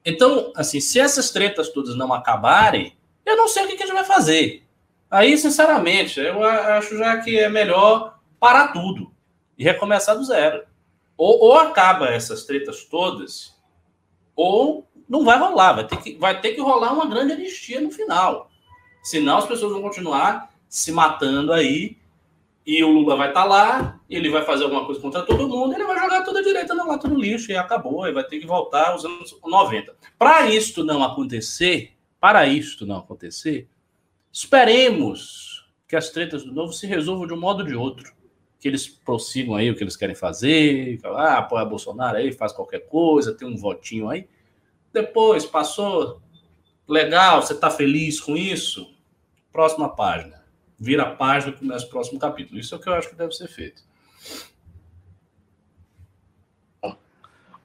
[SPEAKER 2] Então, assim, se essas tretas todas não acabarem, eu não sei o que, a gente vai fazer. Aí, sinceramente, eu acho já que é melhor parar tudo e recomeçar do zero. Ou, ou acaba essas tretas todas, ou não vai rolar. Vai ter, que, vai ter que rolar uma grande anistia no final. Senão as pessoas vão continuar se matando aí e o Lula vai estar tá lá, ele vai fazer alguma coisa contra todo mundo, ele vai jogar toda a direita na lata do lixo e acabou, ele vai ter que voltar aos anos 90. Para isto não acontecer, para isto não acontecer, esperemos que as tretas do novo se resolvam de um modo ou de outro. Que eles prossigam aí o que eles querem fazer, ah, apoia Bolsonaro aí, faz qualquer coisa, tem um votinho aí. Depois, passou, legal, você está feliz com isso? Próxima página vira a página e começa o próximo capítulo. Isso é o que eu acho que deve ser feito.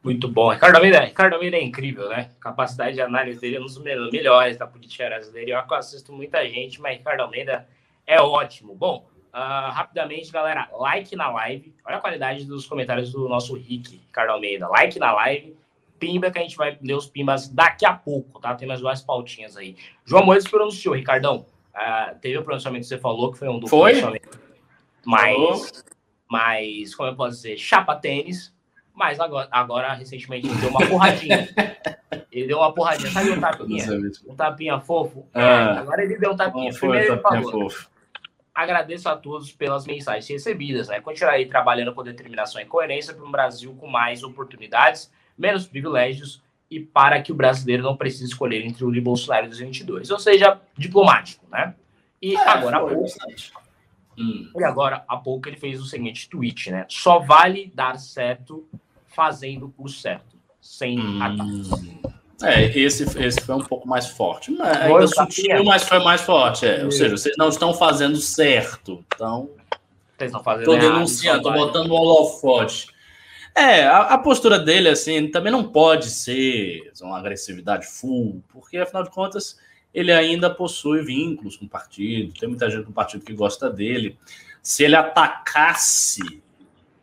[SPEAKER 1] Muito bom. Ricardo Almeida, Ricardo Almeida é incrível, né? Capacidade de análise dele é um dos melhores da política brasileira. Eu assisto muita gente, mas Ricardo Almeida é ótimo. Bom, uh, rapidamente, galera, like na live. Olha a qualidade dos comentários do nosso Rick, Ricardo Almeida. Like na live. Pimba, que a gente vai ler os pimbas daqui a pouco, tá? Tem mais duas pautinhas aí. João Moisés pronunciou, Ricardão. Uh, teve o pronunciamento que você falou, que foi um do
[SPEAKER 2] foi?
[SPEAKER 1] mais, mais, como eu posso dizer, chapa tênis, mas agora, agora recentemente ele deu uma porradinha. ele deu uma porradinha, sabe um tapinha? Um tapinha fofo?
[SPEAKER 2] Ah,
[SPEAKER 1] agora ele deu um tapinha. Primeiro ele falou, fofo. agradeço a todos pelas mensagens recebidas, né? Continuarei trabalhando com determinação e coerência para um Brasil com mais oportunidades, menos privilégios e para que o brasileiro não precise escolher entre o e Bolsonaro em 2022. Ou seja, diplomático, né? E é, agora há pouco. Hum. E agora há pouco ele fez o seguinte tweet, né? Só vale dar certo fazendo o certo, sem hum. ataques.
[SPEAKER 2] É, esse, esse foi um pouco mais forte. Mas, ainda sutil, mas foi mais forte. É. Ou seja, vocês não estão fazendo certo. Então.
[SPEAKER 1] Vocês estão fazendo
[SPEAKER 2] Estou denunciando, estou botando o holofote. É, a, a, postura dele, assim, também não pode ser uma agressividade full, porque, afinal de contas, ele ainda possui vínculos com o partido, tem muita gente no partido que gosta dele. Se ele atacasse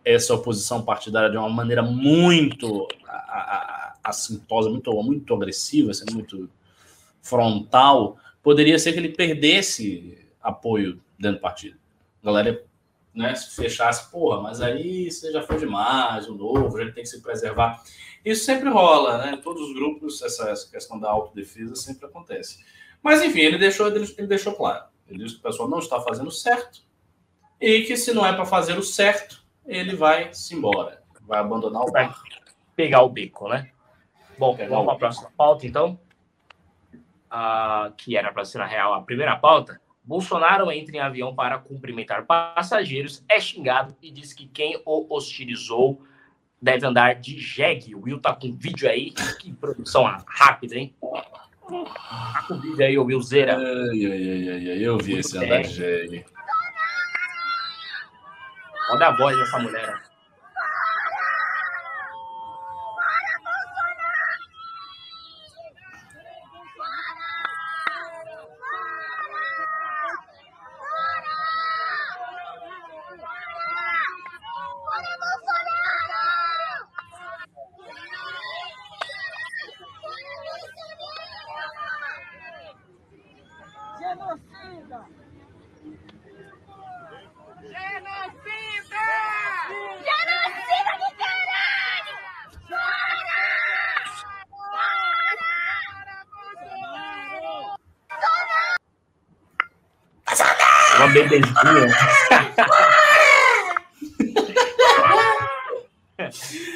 [SPEAKER 2] essa oposição partidária de uma maneira muito assintosa, muito, muito agressiva, assim, muito frontal, poderia ser que ele perdesse apoio dentro do partido. A galera né, se fechasse, porra, mas aí você já foi demais, o novo, a gente tem que se preservar. Isso sempre rola, né? Em todos os grupos, essa, essa questão da autodefesa sempre acontece. Mas, enfim, ele deixou, ele, ele deixou claro. Ele disse que o pessoal não está fazendo certo e que se não é para fazer o certo, ele vai se embora, vai abandonar o barco.
[SPEAKER 1] Pegar o bico, né? Bom, Pegar vamos para a próxima pauta, então. Uh, que era para ser, na real, a primeira pauta. Bolsonaro entra em avião para cumprimentar passageiros, é xingado e diz que quem o hostilizou deve andar de jegue. O Will tá com vídeo aí. Que produção rápida, hein? Tá com vídeo aí, o Will Zera.
[SPEAKER 2] Ai, ai, ai, ai, eu vi esse andar de jegue.
[SPEAKER 1] Olha a voz dessa mulher.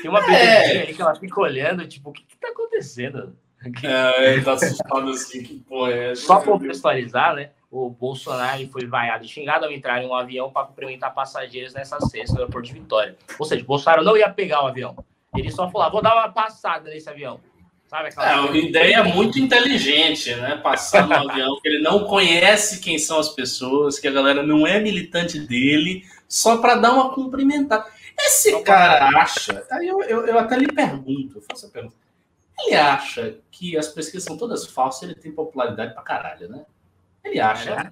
[SPEAKER 1] Tem uma bebezinha é. aí que ela fica olhando, tipo, o que, que tá acontecendo?
[SPEAKER 2] É, ele tá assustado assim, que porra é
[SPEAKER 1] Só pra contextualizar, né? O Bolsonaro foi vaiado e xingado ao entrar em um avião para cumprimentar passageiros nessa sexta no aeroporto de Vitória. Ou seja, o Bolsonaro não ia pegar o avião. Ele só falou: ah, vou dar uma passada nesse avião.
[SPEAKER 2] Sabe aquela é uma ideia muito inteligente, né? Passar no avião que ele não conhece quem são as pessoas, que a galera não é militante dele, só para dar uma cumprimentada. Esse cara acha, aí eu, eu, eu, até lhe pergunto, eu faço a pergunta. Ele acha que as pesquisas são todas falsas, ele tem popularidade pra caralho, né? Ele acha. É.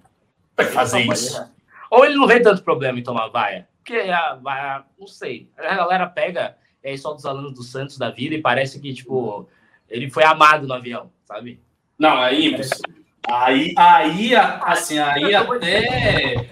[SPEAKER 2] Vai fazer isso.
[SPEAKER 1] Ou ele não vê tanto problema em tomar vaia. Porque a vaia, não sei. A galera pega é, só dos alunos do Santos da vida e parece que, tipo ele foi amado no avião, sabe?
[SPEAKER 2] Não, aí, aí, aí, assim, aí até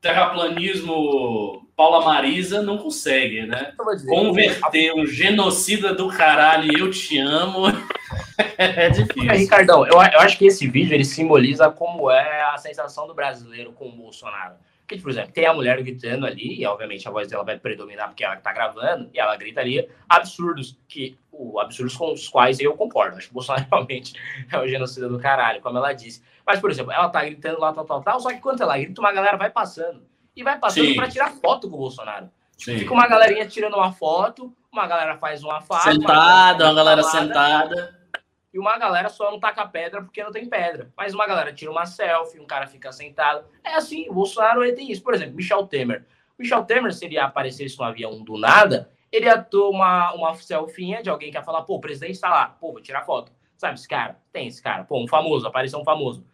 [SPEAKER 2] terraplanismo Paula Marisa não consegue, né? Converter um genocida do caralho eu te amo é difícil. É,
[SPEAKER 1] Ricardão, eu, eu acho que esse vídeo ele simboliza como é a sensação do brasileiro com o Bolsonaro. Que, por exemplo, tem a mulher gritando ali, e obviamente a voz dela vai predominar porque ela está gravando, e ela gritaria absurdos, que o absurdos com os quais eu concordo. Acho que o Bolsonaro realmente é o genocida do caralho, como ela disse. Mas, por exemplo, ela tá gritando lá, tal, tal, tal, só que quando ela grita, uma galera vai passando. E vai passando para tirar foto com o Bolsonaro. Sim. Fica uma galerinha tirando uma foto, uma galera faz uma
[SPEAKER 2] foto. Sentada, uma, uma galera sentada
[SPEAKER 1] e uma galera só não taca pedra porque não tem pedra. Mas uma galera tira uma selfie, um cara fica sentado. É assim, o Bolsonaro ele tem isso. Por exemplo, Michel Temer. Michel Temer, se ele aparecesse no avião do nada, ele ia tomar uma selfie de alguém que ia falar, pô, o presidente está lá, pô, vou tirar foto. Sabe esse cara? Tem esse cara. Pô, um famoso, apareceu um famoso.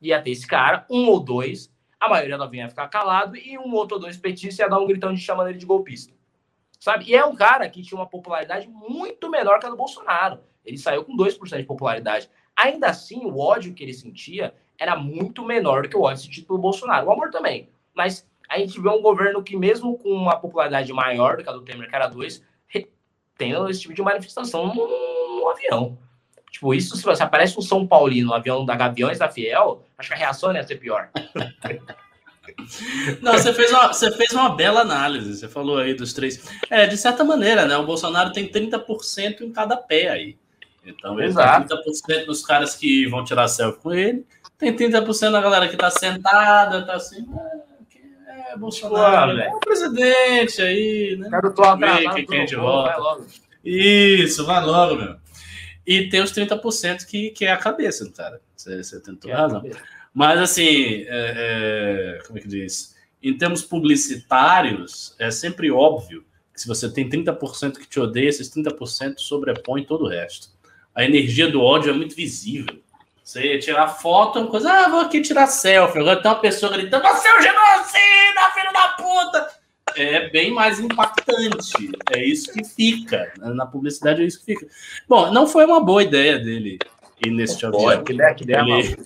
[SPEAKER 1] Ia ter esse cara, um ou dois, a maioria do avião ia ficar calado e um outro ou dois petistas ia dar um gritão de chamando ele de golpista. Sabe? E é um cara que tinha uma popularidade muito menor que a do Bolsonaro. Ele saiu com 2% de popularidade. Ainda assim, o ódio que ele sentia era muito menor do que o ódio sentido pelo Bolsonaro. O amor também. Mas a gente vê um governo que, mesmo com uma popularidade maior do que a do Temer, que era 2, tem esse tipo de manifestação no, no, avião. Tipo, isso se você aparece um São Paulino no avião da Gaviões da Fiel, acho que a reação ia ser pior.
[SPEAKER 2] Não, você fez, uma, você fez uma bela análise. Você falou aí dos três. É, de certa maneira, né? O Bolsonaro tem 30% em cada pé aí. Então, ele Exato. tem 30% dos caras que vão tirar selfie com ele, tem 30% da galera que tá sentada, tá assim. É, é Bolsonaro, é o presidente aí, né? Eu tô atrasado, quem, quem de volta. Vai logo. Isso, vai logo, meu. E tem os 30% que, que é a cabeça, cara. Você, você tentou é razão. Mas, assim, é, é, como é que diz? Em termos publicitários, é sempre óbvio que se você tem 30% que te odeia, esses 30% sobrepõem todo o resto a energia do ódio é muito visível. Você tirar foto é uma coisa, ah, vou aqui tirar selfie. Agora tem uma pessoa gritando, você é um genocida, filho da puta! É bem mais impactante. É isso que fica. Na publicidade é isso que fica. Bom, não foi uma boa ideia dele ir nesse avião. Que ideia, que ideia ele,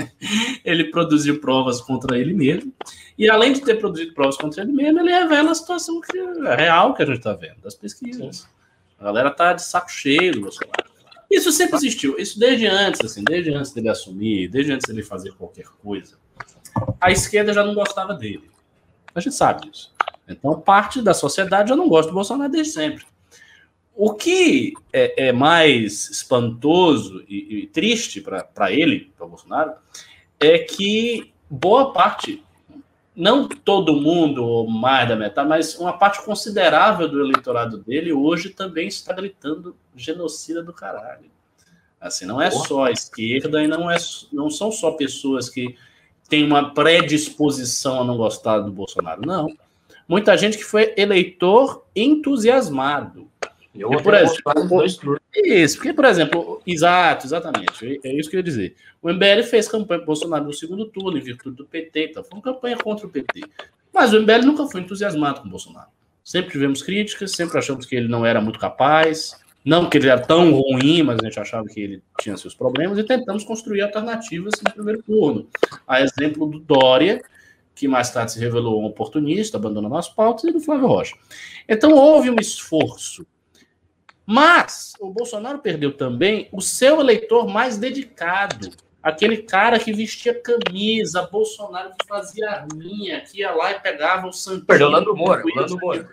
[SPEAKER 2] ele produziu provas contra ele mesmo. E além de ter produzido provas contra ele mesmo, ele revela a situação que real que a gente está vendo, das pesquisas. Sim. A galera tá de saco cheio do Bolsonaro. Isso sempre existiu. Isso desde antes, assim, desde antes dele assumir, desde antes dele fazer qualquer coisa. A esquerda já não gostava dele. A gente sabe disso. Então, parte da sociedade já não gosta do Bolsonaro desde sempre. O que é, é mais espantoso e, e triste para ele, para Bolsonaro, é que boa parte não todo mundo, ou mais da metade, mas uma parte considerável do eleitorado dele hoje também está gritando genocida do caralho. Assim, não é só a esquerda e não, é, não são só pessoas que têm uma predisposição a não gostar do Bolsonaro, não. Muita gente que foi eleitor entusiasmado. Eu e, por exemplo, isso, porque, por exemplo, exato, exatamente, é isso que eu ia dizer. O MBL fez campanha para Bolsonaro no segundo turno, em virtude do PT, então foi uma campanha contra o PT. Mas o MBL nunca foi entusiasmado com o Bolsonaro. Sempre tivemos críticas, sempre achamos que ele não era muito capaz, não que ele era tão ruim, mas a gente achava que ele tinha seus problemas, e tentamos construir alternativas no primeiro turno. A exemplo do Dória, que mais tarde se revelou um oportunista, abandonando as pautas, e do Flávio Rocha. Então houve um esforço mas o Bolsonaro perdeu também o seu eleitor mais dedicado. Aquele cara que vestia camisa, Bolsonaro que fazia arminha, que ia lá e pegava o santinho. Perdeu o Lando Moura. Lando Moura.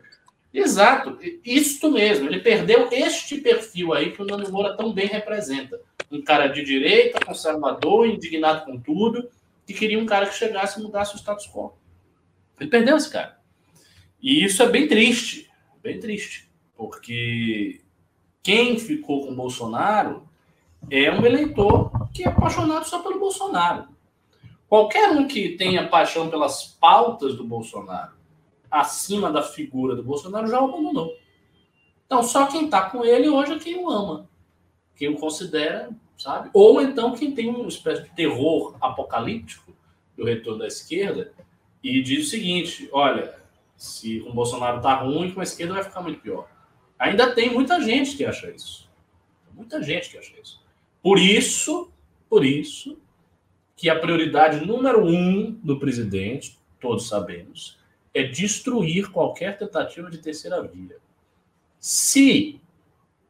[SPEAKER 2] Exato, isso mesmo. Ele perdeu este perfil aí que o Nando Moura tão bem representa. Um cara de direita, conservador, indignado com tudo, que queria um cara que chegasse e mudasse o status quo. Ele perdeu esse cara. E isso é bem triste, bem triste, porque quem ficou com Bolsonaro é um eleitor que é apaixonado só pelo Bolsonaro. Qualquer um que tenha paixão pelas pautas do Bolsonaro acima da figura do Bolsonaro já o abandonou. Então, só quem está com ele hoje é quem o ama, quem o considera, sabe? Ou então quem tem uma espécie de terror apocalíptico do retorno da esquerda e diz o seguinte: olha, se o Bolsonaro está ruim, com a esquerda vai ficar muito pior. Ainda tem muita gente que acha isso. Muita gente que acha isso. Por isso, por isso, que a prioridade número um do presidente, todos sabemos, é destruir qualquer tentativa de terceira via. Se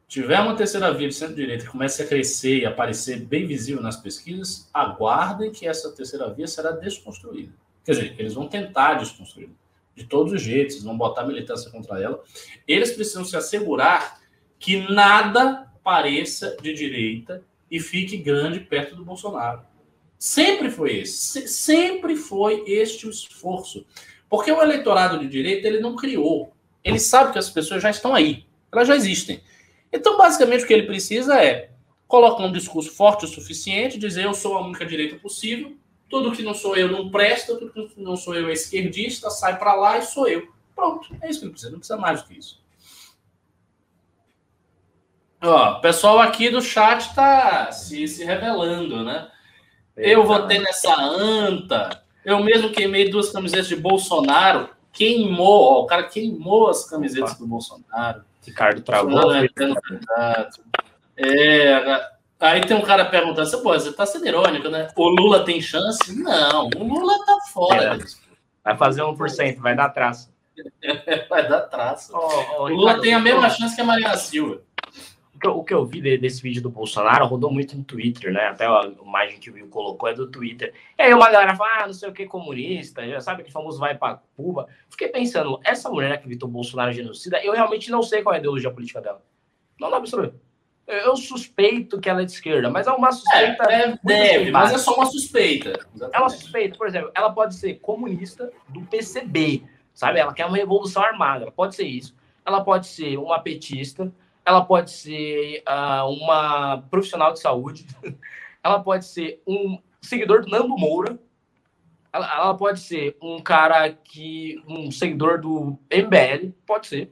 [SPEAKER 2] tiver uma terceira via de centro-direita que comece a crescer e aparecer bem visível nas pesquisas, aguardem que essa terceira via será desconstruída. Quer dizer, eles vão tentar desconstruir de todos os jeitos, vão botar militância contra ela. Eles precisam se assegurar que nada pareça de direita e fique grande perto do Bolsonaro. Sempre foi esse, sempre foi este o esforço. Porque o eleitorado de direita ele não criou. Ele sabe que as pessoas já estão aí, elas já existem. Então, basicamente, o que ele precisa é colocar um discurso forte o suficiente, dizer eu sou a única direita possível, tudo que não sou eu não presta, tudo que não sou eu é esquerdista, sai para lá e sou eu. Pronto, é isso que ele precisa, não precisa mais do que isso. Ó, pessoal aqui do chat está se, se revelando, né? Eu votei nessa anta. Eu mesmo queimei duas camisetas de Bolsonaro. Queimou, ó, o cara queimou as camisetas do Bolsonaro.
[SPEAKER 1] Ricardo travou. É,
[SPEAKER 2] é, aí tem um cara perguntando assim, pô, você tá sendo irônico, né? O Lula tem chance? Não, o Lula tá fora. É.
[SPEAKER 1] Vai fazer 1%, vai dar traço.
[SPEAKER 2] vai dar traço. Oh, oh, o Lula tem a mesma chance que a Mariana Silva
[SPEAKER 1] que, eu, o que eu vi desse vídeo do Bolsonaro rodou muito no Twitter, né? Até a imagem que o Will colocou é do Twitter. E aí uma galera fala, ah, não sei o que, comunista, já sabe que famoso vai para Cuba. Fiquei pensando, essa mulher que evitou Bolsonaro genocida, eu realmente não sei qual é a ideologia política dela. Não dá pra saber. Eu suspeito que ela é de esquerda, mas é uma suspeita.
[SPEAKER 2] É, é deve, mas é só uma suspeita.
[SPEAKER 1] Exatamente. É uma suspeita, por exemplo, ela pode ser comunista do PCB, sabe? Ela quer uma revolução armada, ela pode ser isso. Ela pode ser uma petista, ela pode ser uh, uma profissional de saúde, ela pode ser um seguidor do Nando Moura, ela, ela, pode ser um cara que. um seguidor do MBL, pode ser.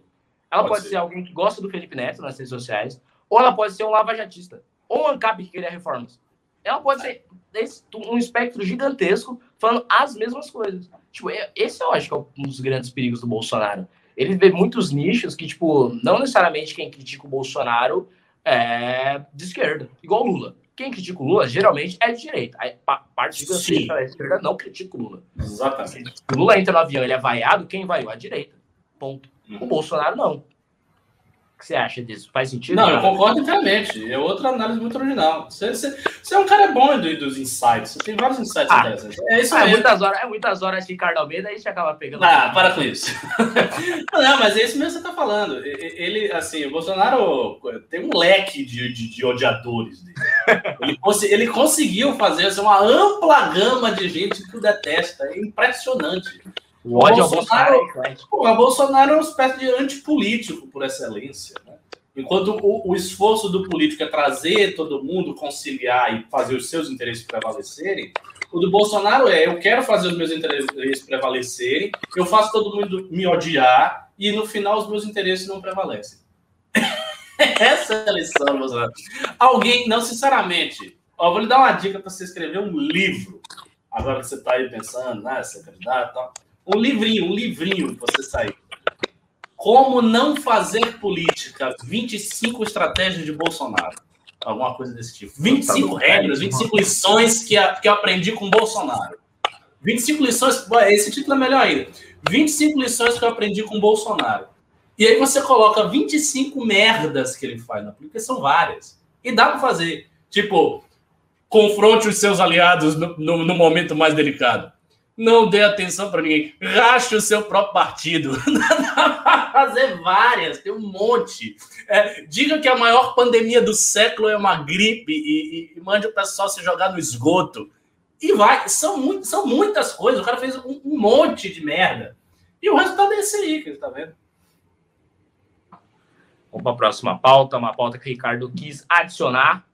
[SPEAKER 1] Ela pode, pode ser. ser. alguém que gosta do Felipe Neto nas redes sociais, ou ela pode ser um lavajatista, ou um ANCAP que queria reformas. Ela pode ser esse, um espectro gigantesco falando as mesmas coisas. Tipo, esse eu acho que é um dos grandes perigos do Bolsonaro ele vê muitos nichos que, tipo, não necessariamente quem critica o Bolsonaro é de esquerda, igual o Lula. Quem critica o Lula geralmente é de direita. A parte de da esquerda não critica o Lula.
[SPEAKER 2] Exatamente.
[SPEAKER 1] Se o Lula entra no avião ele é vaiado, quem vaiou? A direita. Ponto. Uhum. O Bolsonaro não que você acha disso? Faz sentido?
[SPEAKER 2] Não, eu concordo inteiramente. É outra análise muito original. Você, você, você é um cara bom do, dos insights. Você tem vários insights ah, interessantes.
[SPEAKER 1] É isso ah, mesmo. É muitas, horas, é muitas horas de Ricardo Almeida, aí a gente acaba pegando.
[SPEAKER 2] Ah, para com isso. não, mas é isso mesmo que você está falando. Ele, assim, o Bolsonaro tem um leque de, de, de odiadores. Ele, ele conseguiu fazer assim, uma ampla gama de gente que o detesta. É impressionante.
[SPEAKER 1] O ódio Bolsonaro, ao
[SPEAKER 2] Bolsonaro. Pô, Bolsonaro é uma espécie de antipolítico por excelência. Né? Enquanto o, o, esforço do político é trazer todo mundo, conciliar e fazer os seus interesses prevalecerem, o do Bolsonaro é: eu quero fazer os meus interesses prevalecerem, eu faço todo mundo me odiar e no final os meus interesses não prevalecem. Essa é a lição, Bolsonaro. Alguém, não, sinceramente, ó, vou lhe dar uma dica para você escrever um livro. Agora que você está aí pensando, né, ser candidato e tal um livrinho, um livrinho você sair. Como não fazer política, 25 estratégias de Bolsonaro. Alguma coisa desse tipo. 25 regras, 25 lições que, a, que eu aprendi com Bolsonaro. 25 lições, esse título é melhor ainda. 25 lições que eu aprendi com Bolsonaro. E aí você coloca 25 merdas que ele faz na política, são várias. E dá para fazer. Tipo, confronte os seus aliados no, no, no momento mais delicado não dê atenção para ninguém. Rache o seu próprio partido. fazer várias, tem um monte. É, diga que a maior pandemia do século é uma gripe e, e, e, mande o pessoal se jogar no esgoto. E vai. São, muito, são muitas coisas. O cara fez um, um monte de merda. E o resultado é esse aí, que ele tá vendo.
[SPEAKER 1] Vamos para a próxima pauta, uma pauta que o Ricardo quis adicionar,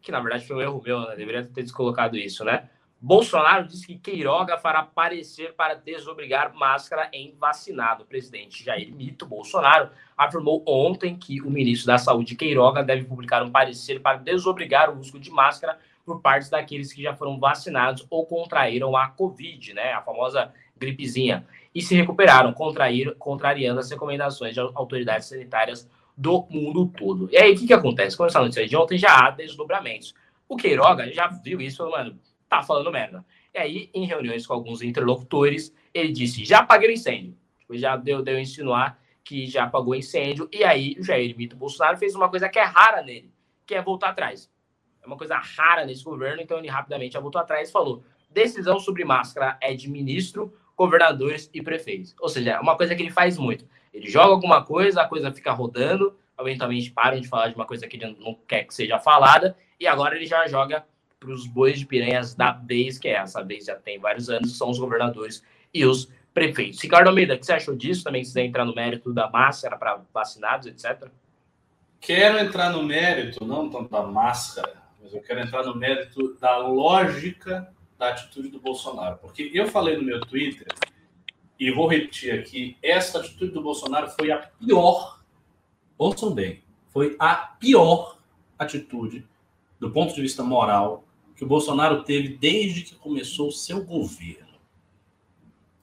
[SPEAKER 1] que na verdade foi um erro meu, né? deveria ter descolocado isso, né? Bolsonaro disse que Queiroga fará parecer para desobrigar máscara em vacinado. O presidente Jair Mito Bolsonaro afirmou ontem que o ministro da Saúde, Queiroga, deve publicar um parecer para desobrigar o uso de máscara por parte daqueles que já foram vacinados ou contraíram a Covid, né, a famosa gripezinha, e se recuperaram, contrair, contrariando as recomendações de autoridades sanitárias do mundo todo. E aí, o que, que acontece? Como essa notícia de ontem, já há desdobramentos. O Queiroga já viu isso, mano, tá falando merda. E aí, em reuniões com alguns interlocutores, ele disse: já apaguei o incêndio. Tipo, já deu, deu a insinuar que já apagou o incêndio. E aí, o Jair Mito Bolsonaro fez uma coisa que é rara nele, que é voltar atrás. É uma coisa rara nesse governo, então ele rapidamente já voltou atrás e falou: decisão sobre máscara é de ministro, governadores e prefeitos. Ou seja, é uma coisa que ele faz muito. Ele joga alguma coisa, a coisa fica rodando, eventualmente param de falar de uma coisa que ele não quer que seja falada, e agora ele já joga para os bois de piranhas da vez, que é essa vez já tem vários anos, são os governadores e os prefeitos. Ricardo Almeida, o que você achou disso? Também se quiser entrar no mérito da máscara para vacinados, etc.
[SPEAKER 2] Quero entrar no mérito, não tanto da máscara, mas eu quero entrar no mérito da lógica da atitude do Bolsonaro. Porque eu falei no meu Twitter, e vou repetir aqui, essa atitude do Bolsonaro foi a pior, ouçam bem, foi a pior atitude do ponto de vista moral que o Bolsonaro teve desde que começou o seu governo.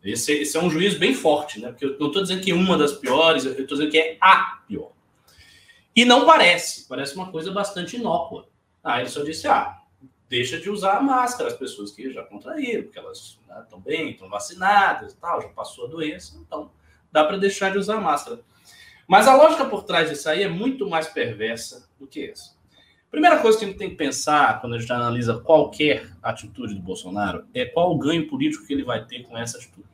[SPEAKER 2] Esse, esse é um juízo bem forte, né? Porque eu não estou dizendo que é uma das piores, eu estou dizendo que é a pior. E não parece, parece uma coisa bastante inócua. Ah, ele só disse, ah, deixa de usar a máscara as pessoas que já contraíram, porque elas estão né, bem, estão vacinadas e tal, já passou a doença, então dá para deixar de usar a máscara. Mas a lógica por trás disso aí é muito mais perversa do que essa. Primeira coisa que a gente tem que pensar quando a gente analisa qualquer atitude do Bolsonaro é qual o ganho político que ele vai ter com essa atitude.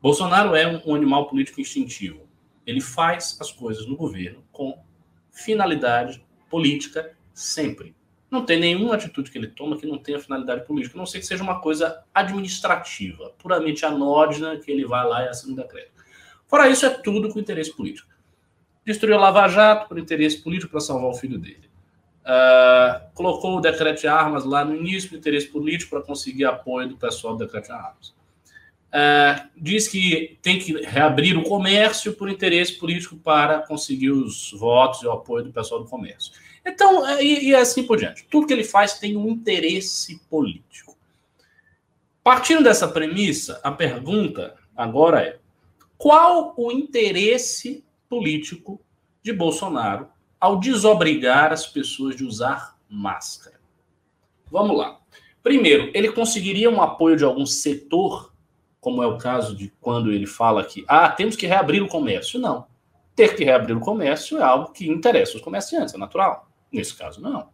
[SPEAKER 2] Bolsonaro é um, um animal político instintivo. Ele faz as coisas no governo com finalidade política sempre. Não tem nenhuma atitude que ele toma que não tenha finalidade política, a não ser que seja uma coisa administrativa, puramente anódina, que ele vai lá e assina o decreto. Fora isso, é tudo com interesse político. Destruiu a Lava Jato por interesse político para salvar o filho dele. Uh, colocou o decreto de armas lá no início por interesse político para conseguir apoio do pessoal do decreto de armas. Uh, diz que tem que reabrir o comércio por interesse político para conseguir os votos e o apoio do pessoal do comércio. Então, é, e, e assim por diante. Tudo que ele faz tem um interesse político. Partindo dessa premissa, a pergunta agora é: qual o interesse político de Bolsonaro ao desobrigar as pessoas de usar máscara? Vamos lá. Primeiro, ele conseguiria um apoio de algum setor, como é o caso de quando ele fala que ah, temos que reabrir o comércio. Não. Ter que reabrir o comércio é algo que interessa os comerciantes, é natural. Nesse caso, não.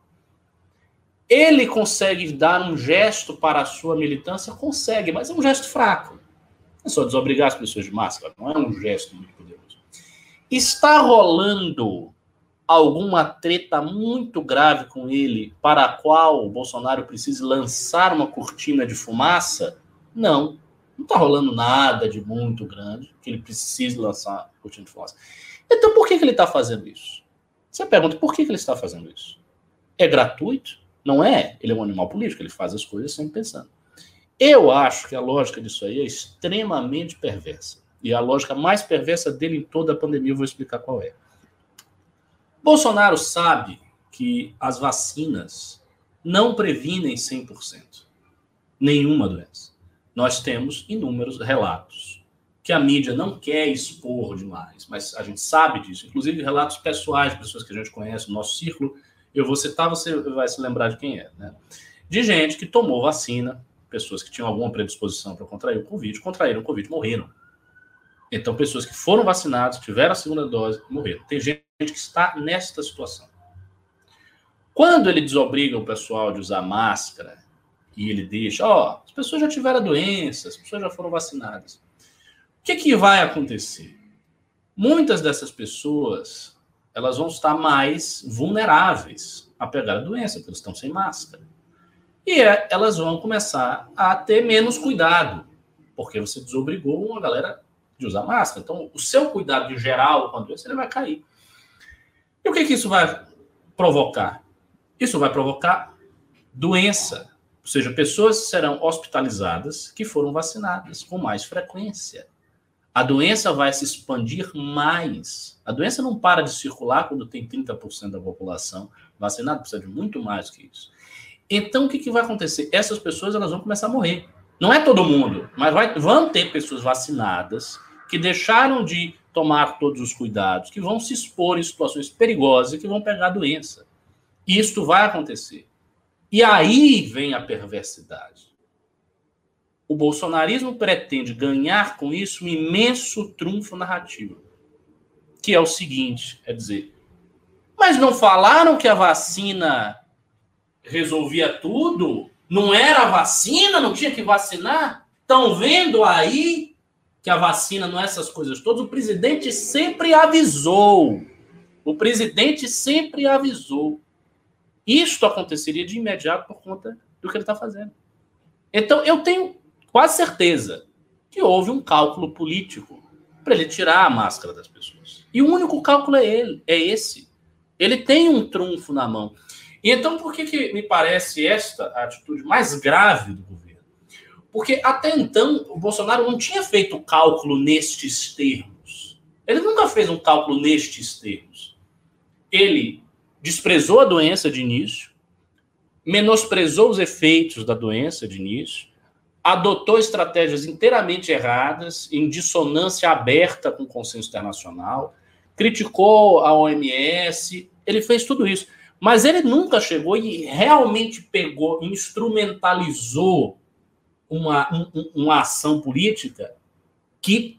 [SPEAKER 2] Ele consegue dar um gesto para a sua militância? Consegue, mas é um gesto fraco. É só desobrigar as pessoas de máscara, não é um gesto muito poderoso. Está rolando alguma treta muito grave com ele para a qual o Bolsonaro precise lançar uma cortina de fumaça? Não. Não está rolando nada de muito grande que ele precise lançar cortina de fumaça. Então, por que, que ele está fazendo isso? Você pergunta por que, que ele está fazendo isso? É gratuito? Não é. Ele é um animal político, ele faz as coisas sempre pensando. Eu acho que a lógica disso aí é extremamente perversa. E a lógica mais perversa dele em toda a pandemia, eu vou explicar qual é. Bolsonaro sabe que as vacinas não previnem 100% nenhuma doença. Nós temos inúmeros relatos que a mídia não quer expor demais, mas a gente sabe disso, inclusive relatos pessoais de pessoas que a gente conhece no nosso círculo. Eu vou citar, você vai se lembrar de quem é, né? De gente que tomou vacina, pessoas que tinham alguma predisposição para contrair o Covid, contraíram o Covid, morreram. Então, pessoas que foram vacinadas, tiveram a segunda dose, morreram. Tem gente que está nesta situação. Quando ele desobriga o pessoal de usar máscara e ele deixa, ó, as pessoas já tiveram a doença, as pessoas já foram vacinadas que, que vai acontecer? Muitas dessas pessoas elas vão estar mais vulneráveis a pegar a doença, porque elas estão sem máscara. E é, elas vão começar a ter menos cuidado, porque você desobrigou uma galera de usar máscara. Então, o seu cuidado de geral com a doença ele vai cair. O que, que isso vai provocar? Isso vai provocar doença. Ou seja, pessoas serão hospitalizadas que foram vacinadas com mais frequência a doença vai se expandir mais. A doença não para de circular quando tem 30% da população vacinada, precisa de muito mais que isso. Então, o que, que vai acontecer? Essas pessoas elas vão começar a morrer. Não é todo mundo, mas vai, vão ter pessoas vacinadas que deixaram de tomar todos os cuidados, que vão se expor em situações perigosas e que vão pegar doença. Isto vai acontecer. E aí vem a perversidade o bolsonarismo pretende ganhar com isso um imenso trunfo narrativo, que é o seguinte, é dizer, mas não falaram que a vacina resolvia tudo? Não era vacina, não tinha que vacinar? Estão vendo aí que a vacina não é essas coisas todas? O presidente sempre avisou. O presidente sempre avisou. Isto aconteceria de imediato por conta do que ele está fazendo. Então, eu tenho quase certeza que houve um cálculo político para ele tirar a máscara das pessoas. E o único cálculo é ele, é esse. Ele tem um trunfo na mão. E então, por que, que me parece esta a atitude mais grave do governo? Porque até então o Bolsonaro não tinha feito cálculo nestes termos. Ele nunca fez um cálculo nestes termos. Ele desprezou a doença de início, menosprezou os efeitos da doença de início, adotou estratégias inteiramente erradas, em dissonância aberta com o consenso internacional, criticou a OMS, ele fez tudo isso. Mas ele nunca chegou e realmente pegou, instrumentalizou uma, um, uma ação política que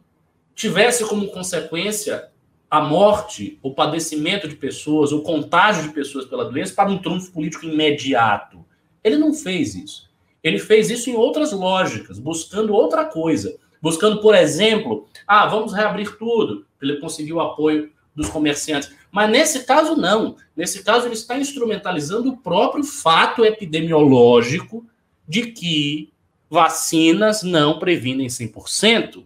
[SPEAKER 2] tivesse como consequência a morte, o padecimento de pessoas, o contágio de pessoas pela doença para um trunfo político imediato. Ele não fez isso. Ele fez isso em outras lógicas, buscando outra coisa. Buscando, por exemplo, ah, vamos reabrir tudo. Ele conseguiu o apoio dos comerciantes. Mas nesse caso, não. Nesse caso, ele está instrumentalizando o próprio fato epidemiológico de que vacinas não previnem 100%.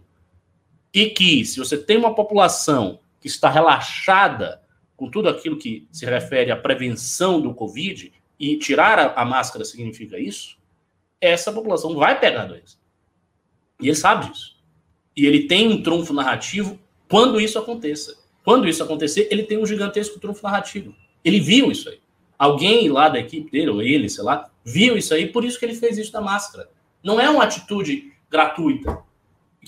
[SPEAKER 2] E que, se você tem uma população que está relaxada com tudo aquilo que se refere à prevenção do Covid, e tirar a, a máscara significa isso, essa população vai pegar a doença. E ele sabe disso. E ele tem um trunfo narrativo quando isso aconteça. Quando isso acontecer, ele tem um gigantesco trunfo narrativo. Ele viu isso aí. Alguém lá da equipe dele, ou ele, sei lá, viu isso aí, por isso que ele fez isso da máscara. Não é uma atitude gratuita.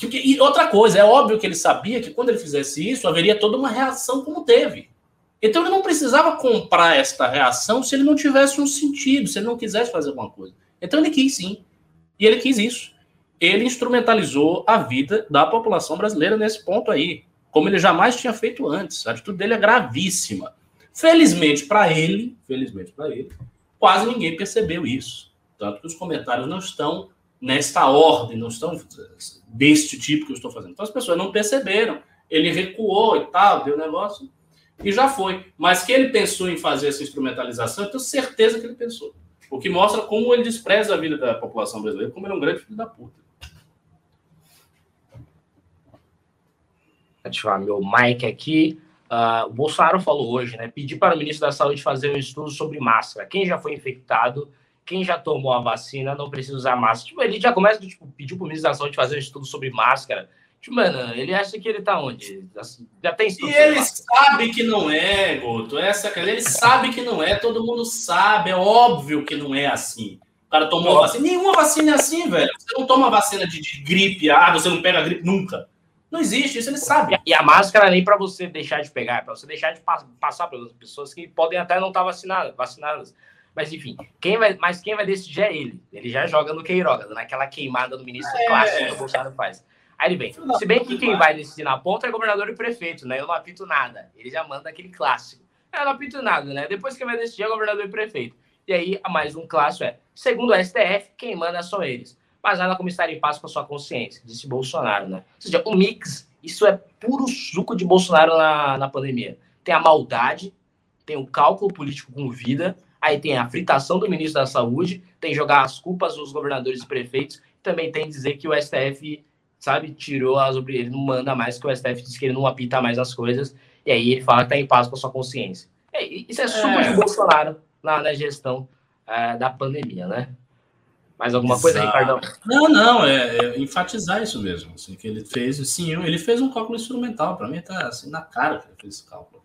[SPEAKER 2] E outra coisa, é óbvio que ele sabia que quando ele fizesse isso, haveria toda uma reação como teve. Então ele não precisava comprar esta reação se ele não tivesse um sentido, se ele não quisesse fazer alguma coisa. Então ele quis sim. E ele quis isso. Ele instrumentalizou a vida da população brasileira nesse ponto aí, como ele jamais tinha feito antes. A atitude dele é gravíssima. Felizmente para ele, felizmente para ele, quase ninguém percebeu isso. Tanto que os comentários não estão nesta ordem, não estão deste tipo que eu estou fazendo. Então as pessoas não perceberam. Ele recuou e tal, deu negócio e já foi. Mas que ele pensou em fazer essa instrumentalização, eu tenho certeza que ele pensou. O que mostra como ele despreza a vida da população brasileira, como ele é um grande filho da puta.
[SPEAKER 1] Ativar meu mic aqui. Uh, Bolsonaro falou hoje, né? Pedir para o ministro da Saúde fazer um estudo sobre máscara. Quem já foi infectado, quem já tomou a vacina, não precisa usar máscara. Tipo, ele já começa, tipo, pediu para o ministro da Saúde fazer um estudo sobre máscara Mano, ele acha que ele tá onde? Assim, já tem
[SPEAKER 2] E ele sabe que não é, Goto. Essa, ele sabe que não é, todo mundo sabe, é óbvio que não é assim. O cara tomou vacina. Nenhuma vacina é assim, velho. Você não toma vacina de, de gripe, ah, você não pega gripe nunca. Não existe, isso ele sabe.
[SPEAKER 1] E a máscara nem para você deixar de pegar, é para você deixar de passar pelas pessoas que podem até não estar tá vacinadas, vacinadas. Mas enfim, quem vai, mas quem vai decidir é ele. Ele já joga no Queiroga, naquela queimada do ministro é. clássico que o Bolsonaro faz. Aí ele vem. Se bem que quem vai decidir na ponta é governador e prefeito, né? Eu não apito nada. Ele já manda aquele clássico. Eu não apito nada, né? Depois que vai decidir é governador e prefeito. E aí, mais um clássico é: segundo o STF, quem manda são eles. Mas nada como estar em paz com a sua consciência, disse Bolsonaro, né? Ou seja, o mix, isso é puro suco de Bolsonaro na, na pandemia. Tem a maldade, tem o cálculo político com vida, aí tem a fritação do ministro da Saúde, tem jogar as culpas nos governadores e prefeitos, também tem dizer que o STF sabe? Tirou as ele não manda mais, que o STF disse que ele não apita mais as coisas, e aí ele fala que tá em paz com a sua consciência. É, isso é super é. de Bolsonaro na, na gestão é, da pandemia, né? Mais alguma Exato. coisa, Ricardão?
[SPEAKER 2] Não, não, é, é, enfatizar isso mesmo. Assim, que ele fez, sim, ele fez um cálculo instrumental. Para mim, tá assim, na cara que ele fez esse cálculo.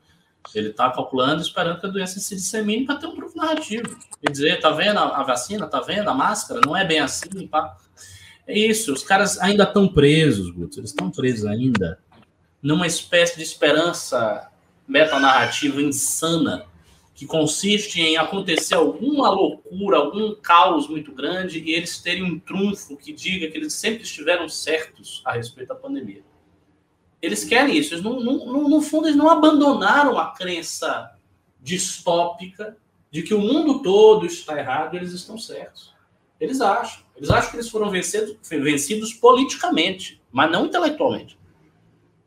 [SPEAKER 2] Ele está calculando, esperando que a doença se dissemine para ter um proof narrativo. E dizer, tá vendo a, vacina, tá vendo a máscara? Não é bem assim, pá. É isso, os caras ainda estão presos, Guto, eles estão presos ainda numa espécie de esperança metanarrativa insana que consiste em acontecer alguma loucura, algum caos muito grande e eles terem um trunfo que diga que eles sempre estiveram certos a respeito da pandemia. Eles querem isso. Eles não, não, no fundo, eles não abandonaram a crença distópica de que o mundo todo está errado e eles estão certos. Eles acham. Eles acham que eles foram vencidos, vencidos politicamente, mas não intelectualmente.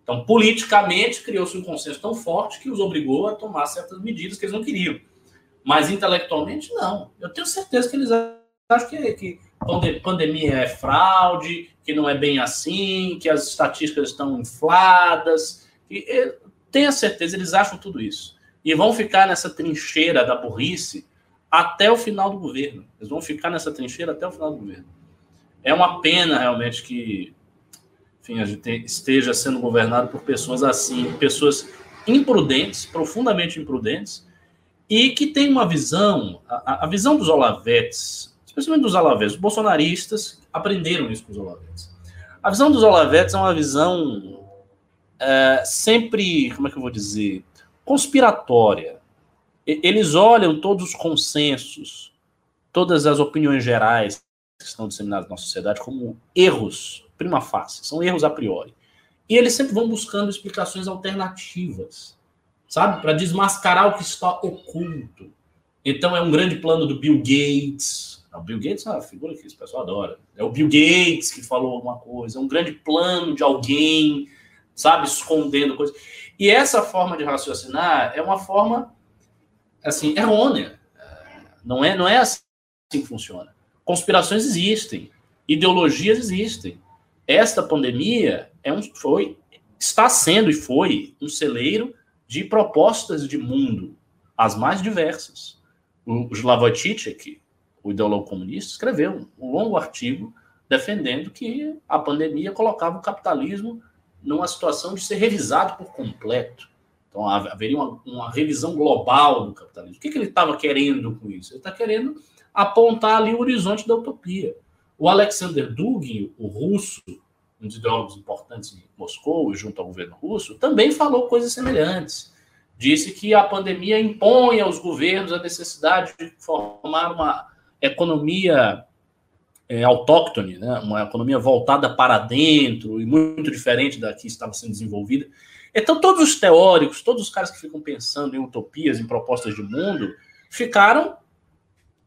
[SPEAKER 2] Então, politicamente, criou-se um consenso tão forte que os obrigou a tomar certas medidas que eles não queriam. Mas intelectualmente, não. Eu tenho certeza que eles acham que, que pandemia é fraude, que não é bem assim, que as estatísticas estão infladas. E, tenha certeza, eles acham tudo isso. E vão ficar nessa trincheira da burrice até o final do governo. Eles vão ficar nessa trincheira até o final do governo. É uma pena realmente que enfim, a gente esteja sendo governado por pessoas assim, pessoas imprudentes, profundamente imprudentes, e que têm uma visão, a, a visão dos Olavetes, especialmente dos Olavetes, os bolsonaristas aprenderam isso com os Olavetes. A visão dos Olavetes é uma visão é, sempre, como é que eu vou dizer, conspiratória. Eles olham todos os consensos, todas as opiniões gerais que estão disseminadas na sociedade como erros prima facie, são erros a priori. E eles sempre vão buscando explicações alternativas, sabe? Para desmascarar o que está oculto. Então é um grande plano do Bill Gates. O Bill Gates é uma figura que esse pessoal adora. É o Bill Gates que falou alguma coisa. É um grande plano de alguém, sabe? Escondendo coisas. E essa forma de raciocinar é uma forma, assim, errônea. Não é, não é assim que funciona. Conspirações existem. Ideologias existem. Esta pandemia é um, foi, está sendo e foi um celeiro de propostas de mundo, as mais diversas. O Slavoj Žižek, o ideólogo comunista, escreveu um longo artigo defendendo que a pandemia colocava o capitalismo numa situação de ser revisado por completo. Então, haveria uma, uma revisão global do capitalismo. O que, que ele estava querendo com isso? Ele está querendo apontar ali o horizonte da utopia. O Alexander Dugin, o russo, um dos ideólogos importantes em Moscou junto ao governo russo, também falou coisas semelhantes. Disse que a pandemia impõe aos governos a necessidade de formar uma economia é, autóctone, né? uma economia voltada para dentro e muito diferente da que estava sendo desenvolvida. Então, todos os teóricos, todos os caras que ficam pensando em utopias, em propostas de mundo, ficaram,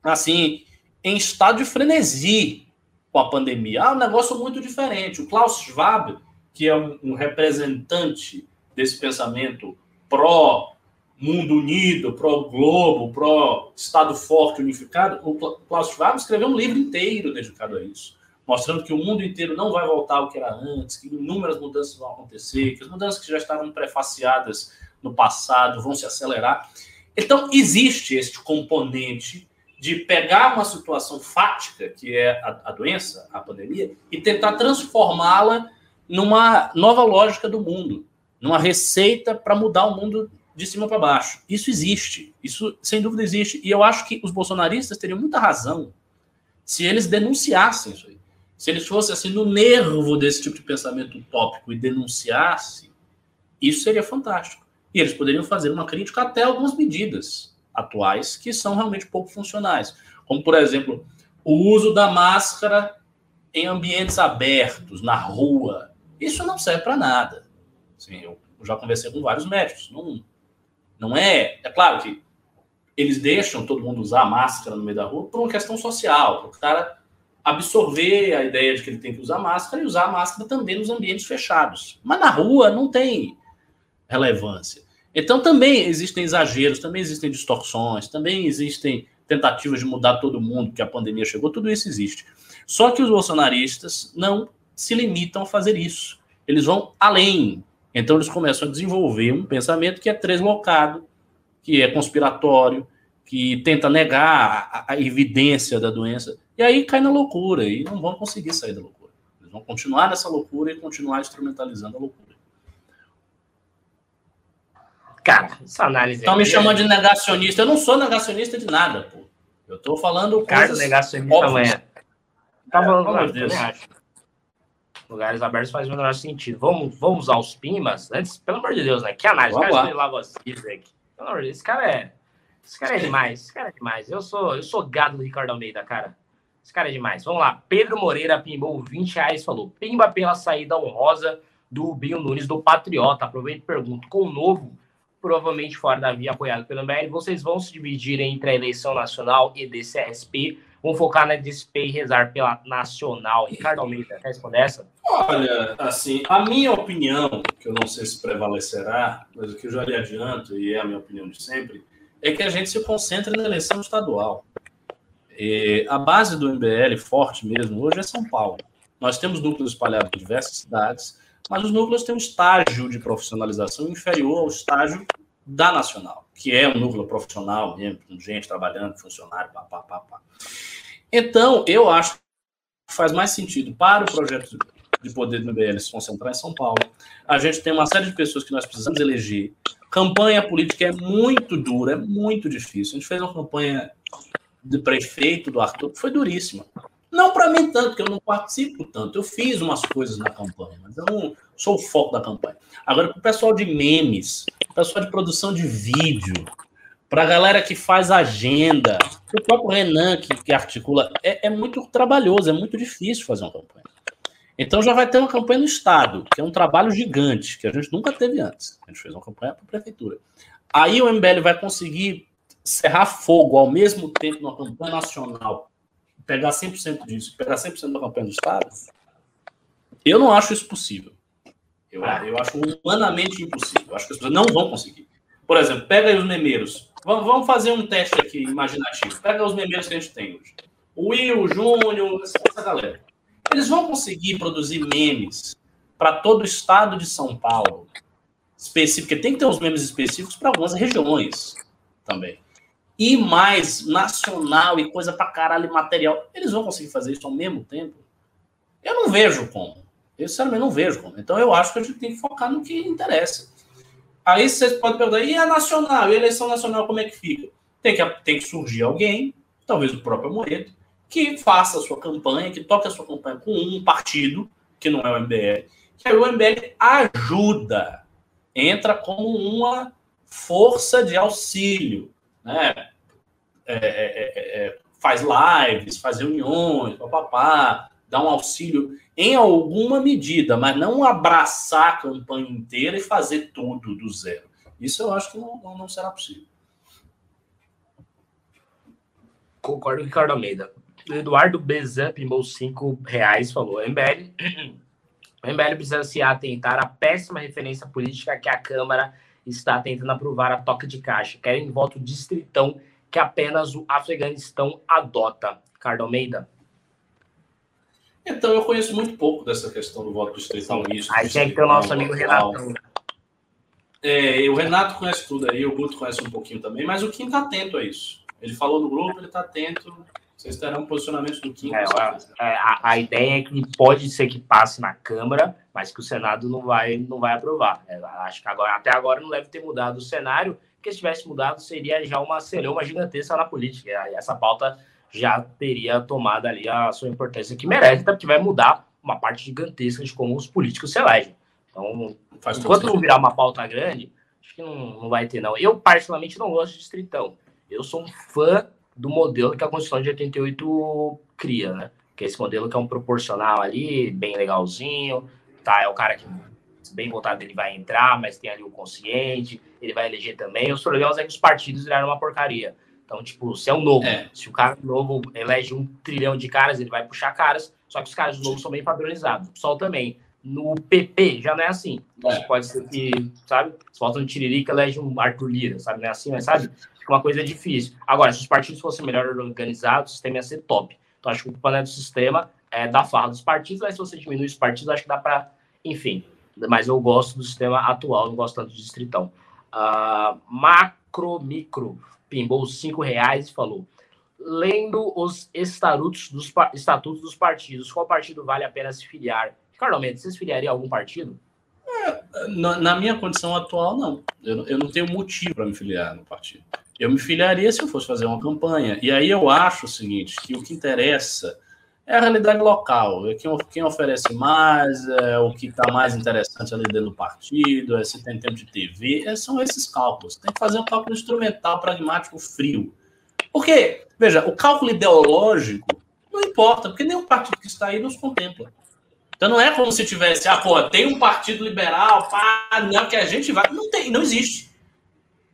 [SPEAKER 2] assim, em estado de frenesi com a pandemia. Ah, um negócio muito diferente. O Klaus Schwab, que é um, um representante desse pensamento pró mundo unido, pró globo, pró estado forte unificado, o Klaus Schwab escreveu um livro inteiro dedicado a isso, mostrando que o mundo inteiro não vai voltar ao que era antes, que inúmeras mudanças vão acontecer, que as mudanças que já estavam prefaciadas no passado vão se acelerar. Então, existe este componente de pegar uma situação fática, que é a, a doença, a pandemia, e tentar transformá-la numa nova lógica do mundo, numa receita para mudar o mundo de cima para baixo. Isso existe, isso sem dúvida existe, e eu acho que os bolsonaristas teriam muita razão se eles denunciassem isso aí. Se eles fossem assim no nervo desse tipo de pensamento utópico e denunciassem, isso seria fantástico. E eles poderiam fazer uma crítica até algumas medidas atuais que são realmente pouco funcionais. Como, por exemplo, o uso da máscara em ambientes abertos, na rua. Isso não serve para nada. Assim, eu já conversei com vários médicos. Não, não é. É claro que eles deixam todo mundo usar máscara no meio da rua por uma questão social, para o cara absorver a ideia de que ele tem que usar máscara e usar a máscara também nos ambientes fechados. Mas na rua não tem relevância. Então também existem exageros, também existem distorções, também existem tentativas de mudar todo mundo, que a pandemia chegou, tudo isso existe. Só que os bolsonaristas não se limitam a fazer isso. Eles vão além. Então eles começam a desenvolver um pensamento que é translocado, que é conspiratório, que tenta negar a, a evidência da doença. E aí cai na loucura e não vão conseguir sair da loucura. Eles vão continuar nessa loucura e continuar instrumentalizando a loucura.
[SPEAKER 1] Cara, essa análise.
[SPEAKER 2] Estão me chamando de negacionista. Eu não sou negacionista de nada, pô. Eu tô falando
[SPEAKER 1] Cara, negacionista amanhã. Tá falando, é, Deus. Lugares abertos faz o menor sentido. Vamos, vamos aos pimas. Antes, pelo amor de Deus, né? Que análise. Vamos cara lá. Vocês, Pelo amor de Deus, esse cara é. Esse cara é demais. Esse cara é demais. Eu sou, eu sou gado do Ricardo Almeida, cara. Esse cara é demais. Vamos lá. Pedro Moreira pimbou 20 reais falou: Pimba pela saída honrosa do Rubinho Nunes do Patriota. Aproveito e pergunto: com o novo provavelmente fora da via apoiado pelo MBL, vocês vão se dividir entre a eleição nacional e DCSP Vamos focar na DSP e rezar pela Nacional. Ricardo Almeida, quer responder essa?
[SPEAKER 2] Olha, assim, a minha opinião, que eu não sei se prevalecerá, mas o que eu já lhe adianto, e é a minha opinião de sempre, é que a gente se concentre na eleição estadual. E a base do MBL, forte mesmo, hoje é São Paulo. Nós temos núcleos espalhados em diversas cidades, mas os núcleos têm um estágio de profissionalização inferior ao estágio da Nacional, que é um núcleo profissional mesmo, com gente trabalhando, funcionário, pá, pá, pá, pá. Então, eu acho que faz mais sentido para o projeto de poder do MBL se concentrar em São Paulo. A gente tem uma série de pessoas que nós precisamos eleger. Campanha política é muito dura, é muito difícil. A gente fez uma campanha de prefeito do Arthur que foi duríssima. Não para mim tanto, que eu não participo tanto. Eu fiz umas coisas na campanha, mas eu não sou o foco da campanha. Agora, para o pessoal de memes, pessoal de produção de vídeo, para a galera que faz agenda, o próprio Renan que, que articula, é, é, muito trabalhoso, é muito difícil fazer uma campanha. Então já vai ter uma campanha no Estado, que é um trabalho gigante, que a gente nunca teve antes. A gente fez uma campanha para a prefeitura. Aí o MBL vai conseguir serrar fogo ao mesmo tempo numa campanha nacional pegar 100% disso, pegar 100% da campanha do Estado, eu não acho isso possível. Eu, eu acho humanamente impossível. Eu acho que as pessoas não vão conseguir. Por exemplo, pega aí os memeiros. Vamos, vamos fazer um teste aqui imaginativo. Pega os memeiros que a gente tem hoje. O Will, o Júnior, essa galera. Eles vão conseguir produzir memes para todo o estado de São Paulo. Específico, porque tem que ter uns memes específicos para algumas regiões também e mais nacional e coisa pra caralho material, eles vão conseguir fazer isso ao mesmo tempo? Eu não vejo como. Eu, sinceramente, não vejo como. Então, eu acho que a gente tem que focar no que interessa. Aí você pode perguntar, e a nacional? E a eleição nacional, como é que fica? Tem que, tem que surgir alguém, talvez o próprio Moreto, que faça a sua campanha, que toque a sua campanha com um partido, que não é o MBL, que aí o MBL ajuda, entra como uma força de auxílio né? É é, é, é, faz lives, faz reuniões, papapá, dá um auxílio em alguma medida, mas não abraçar a campanha inteira e fazer tudo do zero. Isso eu acho que não, não será possível.
[SPEAKER 1] Concordo com o Ricardo Almeida. Eduardo Bezan pimbou 5 reais, falou: MBL, o MBL precisa se atentar à péssima referência política que a Câmara está tentando aprovar a toca de caixa. Querem voto distritão que apenas o Afeganistão adota. Ricardo Almeida.
[SPEAKER 2] Então, eu conheço muito pouco dessa questão do voto distritão. Isso,
[SPEAKER 1] aí tem que ter o nosso amigo Renato.
[SPEAKER 2] É, o Renato conhece tudo aí, o Guto conhece um pouquinho também, mas o Kim está atento a isso. Ele falou no grupo, ele está atento. Vocês terão posicionamentos do Kim.
[SPEAKER 1] É, a, é, a, a, ideia é que pode ser que passe na Câmara, mas que o Senado não vai, não vai aprovar. É, acho que agora, até agora não deve ter mudado o cenário, porque se tivesse mudado seria já uma uma gigantesca na política. E essa pauta já teria tomado ali a sua importância que merece, até porque vai mudar uma parte gigantesca de como os políticos se elegem. Então, Faz enquanto não virar uma pauta grande, acho que não, não vai ter, não. Eu, particularmente, não gosto de distritão. Eu sou um fã do modelo que a Constituição de 88 cria, né? Que é esse modelo que é um proporcional ali, bem legalzinho, tá? É o cara que bem votado ele vai entrar, mas tem ali o consciente, ele vai eleger também. Os problemas é que os partidos viraram uma porcaria. Então, tipo, se é um novo, é. se o cara novo elege um trilhão de caras, ele vai puxar caras, só que os caras novos são bem padronizados. O PSOL também. No PP já não é assim. É. Pode ser que, sabe, se volta no Tiririca, elege um Arthur Lira, sabe? Não é assim, mas sabe? Fica uma coisa difícil. Agora, se os partidos fossem melhor organizados, o sistema ia ser top. Então, acho que o é do sistema, é da farra dos partidos, mas se você diminuir os partidos, acho que dá para, enfim. Mas eu gosto do sistema atual, não gosto tanto do distritão. Uh, macro Micro pimbou cinco reais e falou: lendo os estatutos dos, estatutos dos partidos, qual partido vale a pena se filiar? Ricardo Almeida, você se filiaria a algum partido?
[SPEAKER 2] É, na, na, minha condição atual, não. Eu, eu não tenho motivo para me filiar no partido. Eu me filiaria se eu fosse fazer uma campanha. E aí eu acho o seguinte, que o que interessa é a realidade local, é quem, quem oferece mais, é o que está mais interessante ali dentro do partido, é se tem tempo de TV, é, são esses cálculos. Tem que fazer um cálculo instrumental, pragmático, frio. Porque, veja, o cálculo ideológico não importa, porque nenhum partido que está aí nos contempla. Então não é como se tivesse, ah, pô, tem um partido liberal, pá, não, que a gente vai. Não tem, não existe.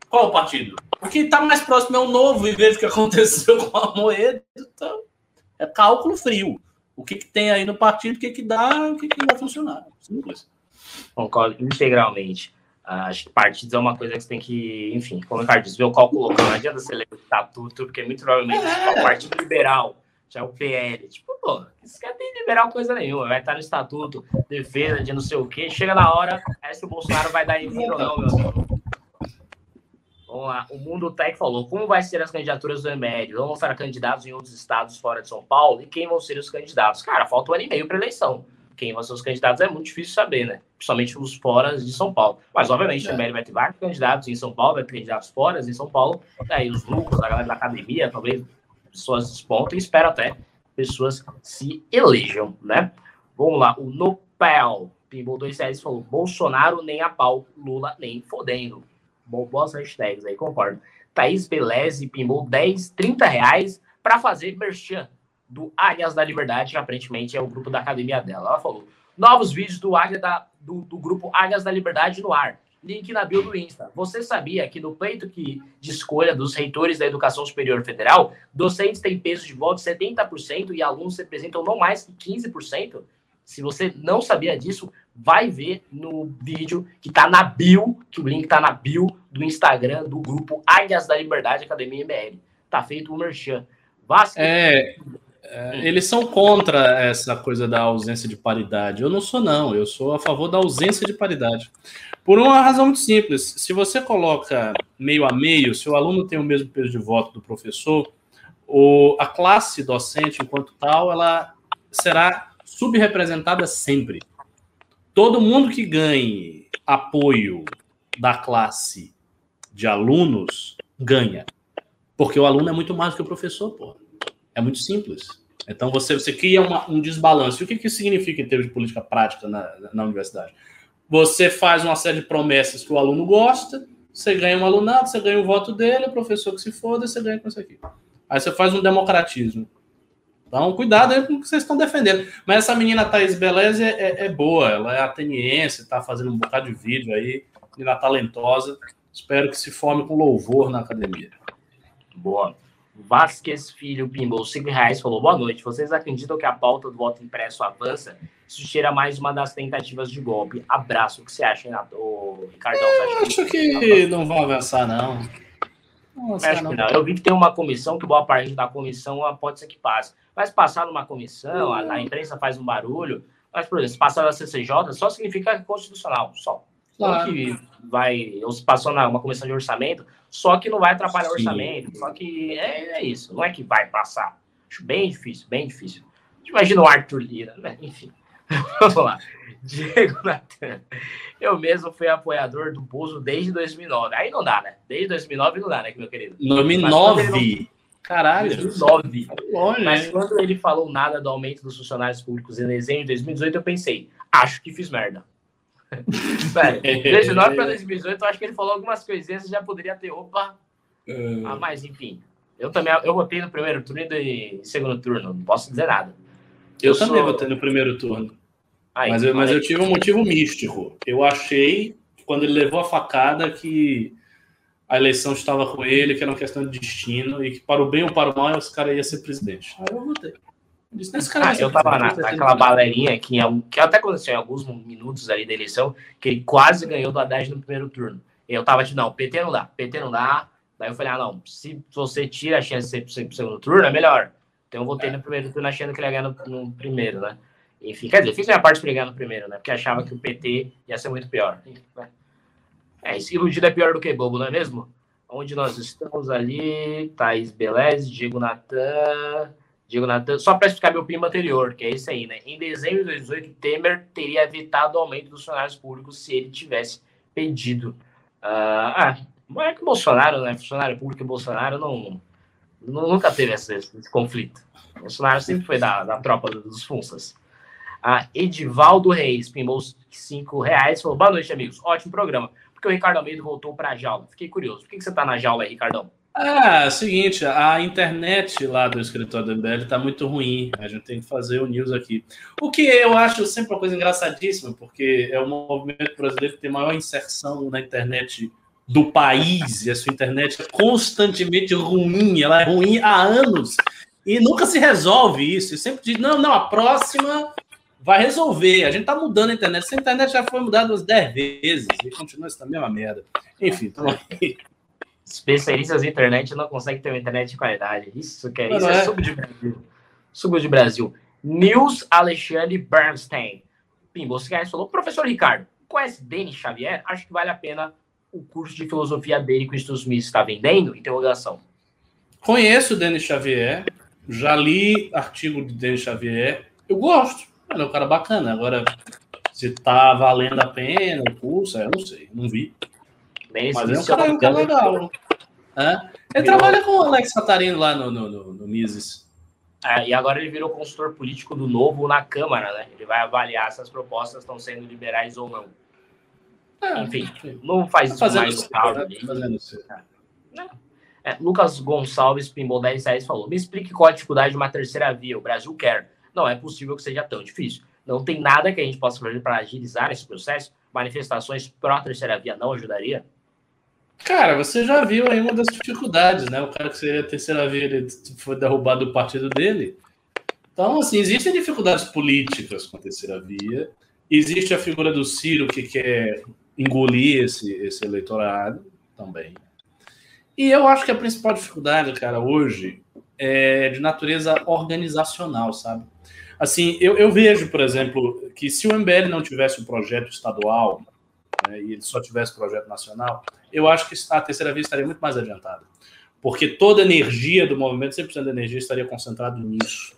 [SPEAKER 2] Qual o partido? O que está mais próximo é o novo, e vejo o que aconteceu com a Moeda. Então, É cálculo frio. O que, que tem aí no partido, o que, que dá, o que, que vai funcionar. Simples.
[SPEAKER 1] Concordo integralmente. Acho que partidos é uma coisa que você tem que, enfim, como o Ricardo disse, ver o cálculo. Não adianta você ler o estatuto, porque muito provavelmente é o Partido Liberal, já é o PL. Tipo, pô, isso quer tem liberal coisa nenhuma. Vai estar no estatuto, defesa de não sei o quê. Chega na hora, é se o Bolsonaro vai dar em ou não, meu amigo. Vamos lá. O Mundo Tech falou: como vai ser as candidaturas do ML? Vão ser candidatos em outros estados fora de São Paulo? E quem vão ser os candidatos? Cara, falta um ano e meio para eleição quem vão ser os candidatos é muito difícil saber, né? Principalmente os fora de São Paulo. Mas, obviamente, é. o MBL vai ter vários candidatos em São Paulo, vai ter candidatos fora de São Paulo. Daí os lucros, a galera da academia, talvez pessoas despontam e espero até pessoas se elejam, né? Vamos lá, o Nopel, Pinball 2 reais falou: Bolsonaro nem a pau, Lula nem fodendo. Bom, boas hashtags aí, concordo. Thaís Beleze Pinball 10, 30 reais para fazer merchan do Águias da Liberdade, que aparentemente é o grupo da academia dela. Ela falou: novos vídeos do Águia da, do, do grupo Águias da Liberdade no ar. Link na bio do Insta. Você sabia que no pleito que, de escolha dos reitores da Educação Superior Federal, docentes têm peso de voto de 70% e alunos representam não mais que 15%? Se você não sabia disso, vai ver no vídeo que está na bio, que o link está na bio do Instagram do grupo Águias da Liberdade Academia MBL. Tá feito o merchan.
[SPEAKER 2] Vasco. É, é, eles são contra essa coisa da ausência de paridade. Eu não sou, não. Eu sou a favor da ausência de paridade. Por uma razão muito simples. Se você coloca meio a meio, se o aluno tem o mesmo peso de voto do professor, o, a classe docente, enquanto tal, ela será subrepresentada sempre. Todo mundo que ganhe apoio da classe de alunos ganha. Porque o aluno é muito mais do que o professor, pô. É muito simples. Então você, você cria uma, um desbalanço. E o que, que isso significa em termos de política prática na, na universidade? Você faz uma série de promessas que o aluno gosta, você ganha um alunado, você ganha o voto dele, o professor que se foda, você ganha com isso aqui. Aí você faz um democratismo. Então, cuidado aí com o que vocês estão defendendo. Mas essa menina Thaís Beleza é, é, é, boa, ela é ateniense, está fazendo um bocado de vídeo aí, menina talentosa. Espero que se forme com louvor na academia.
[SPEAKER 1] Boa. Vasquez Filho Pimbou, 5 reais, falou: Boa noite. Vocês acreditam que a pauta do voto impresso avança? Isso cheira mais uma das tentativas de golpe. Abraço. O que você acha, Renato? O
[SPEAKER 2] Ricardão, Eu acho que, que não vai avançar, não.
[SPEAKER 1] não, acho não. não. Eu vi que tem uma comissão, que boa parte da comissão pode ser que passe. Mas passar numa comissão, a, a imprensa faz um barulho. Mas, por exemplo, se passar na CCJ, só significa constitucional, só. Claro. que vai, ou se passou na uma comissão de orçamento, só que não vai atrapalhar o orçamento, só que é, é, isso, não é que vai passar. Acho bem difícil, bem difícil. Imagina o Arthur Lira, né? Enfim. Vamos lá. Diego Natan. Eu mesmo fui apoiador do Bozo desde 2009. Aí não dá, né? Desde 2009 não dá, né, meu querido?
[SPEAKER 2] 2009? Caralho.
[SPEAKER 1] 2009. Mas quando ele falou nada do aumento dos funcionários públicos em dezembro de 2018, eu pensei, acho que fiz merda. Sério, 2019 para 2018, eu acho que ele falou algumas coisinhas, já poderia ter, opa. Uh... Ah, mas enfim. Eu também, eu votei no primeiro turno e no segundo turno, não posso dizer nada.
[SPEAKER 2] Eu, eu também sou... votei no primeiro turno. Aí, mas eu, mas eu tive um motivo místico. Eu achei, quando ele levou a facada, que a eleição estava com ele, que era uma questão de destino, e que para o bem ou para o mal, esse cara ia ser presidente. Aí eu votei.
[SPEAKER 1] Ah, eu tava na, naquela balerinha que, que até aconteceu em alguns minutos ali da eleição, que ele quase ganhou do Haddad no primeiro turno. Eu tava tipo, não, PT não dá, PT não dá. Daí eu falei, ah, não, se você tira a chance de ser pro segundo turno, é melhor. Então eu votei é. no primeiro turno achando que ele ia ganhar no, no, primeiro, né? Enfim, quer dizer, fiz minha parte para ele ganhar no primeiro, né? Porque achava que o PT ia ser muito pior. Né? É, iludido é pior do que bobo, não é mesmo? Onde nós estamos ali, Thaís Beleza, Diego Natan, Diego Natan, só para explicar meu primo anterior, que é esse aí, né? Em dezembro de 2018, Temer teria evitado o aumento dos funcionários públicos se ele tivesse pedido. Uh, ah, não é que Bolsonaro, né? Funcionário público e Bolsonaro não, não nunca teve esse, esse, conflito. O Bolsonaro sempre foi da, da tropa dos Funsas. Uh, Edivaldo Reis, pimbou cinco reais, falou: boa noite, amigos. Ótimo programa. Porque o Ricardo Almeida voltou para a jaula. Fiquei curioso. Por que, que você está na jaula aí, Ricardão?
[SPEAKER 2] Ah, é o seguinte, a internet lá do escritório do MBL está muito ruim. A gente tem que fazer o news aqui. O que eu acho sempre uma coisa engraçadíssima, porque é o movimento brasileiro que tem maior inserção na internet do país, e a sua internet é constantemente ruim, ela é ruim há anos. E nunca se resolve isso. E sempre diz, não, não, a próxima vai resolver. A gente tá mudando a internet. Essa internet já foi mudada umas 10 vezes e continua essa mesma merda. Enfim, então...
[SPEAKER 1] Especialistas em internet não conseguem ter uma internet de qualidade. Isso que é, isso é, é subo de Brasil. Subo de Brasil. Nils Alexandre Bernstein. Pimbo, você falou, professor Ricardo, conhece Denis Xavier? Acho que vale a pena o curso de filosofia dele que o Instituto Smith está vendendo? Interrogação.
[SPEAKER 2] Conheço o Denis Xavier, já li artigo de Denis Xavier. Eu gosto. Ele é um cara bacana. Agora, se tá valendo a pena o curso, eu não sei, não vi. Mas é um cara, um cara legal. É? Ele virou... trabalha com o Alex Catarino lá no, no, no, no Mises.
[SPEAKER 1] É, e agora ele virou consultor político do Novo na Câmara, né? Ele vai avaliar se as propostas estão sendo liberais ou não. É, Enfim, não faz tá isso mais. Né? Fazendo isso. É. É, Lucas Gonçalves Pimbol 10 reais falou: Me explique qual a dificuldade de uma terceira via. O Brasil quer. Não é possível que seja tão difícil. Não tem nada que a gente possa fazer para agilizar esse processo. Manifestações pró terceira via não ajudaria?
[SPEAKER 2] Cara, você já viu aí uma das dificuldades, né? O cara que seria a terceira via ele foi derrubado do partido dele. Então, assim, existem dificuldades políticas com a terceira via. Existe a figura do Ciro que quer engolir esse, esse eleitorado também. E eu acho que a principal dificuldade, cara, hoje é de natureza organizacional, sabe? Assim, eu, eu vejo, por exemplo, que se o MBL não tivesse um projeto estadual né, e ele só tivesse projeto nacional, eu acho que a terceira via estaria muito mais adiantada. Porque toda a energia do movimento, 100% da energia estaria concentrado nisso.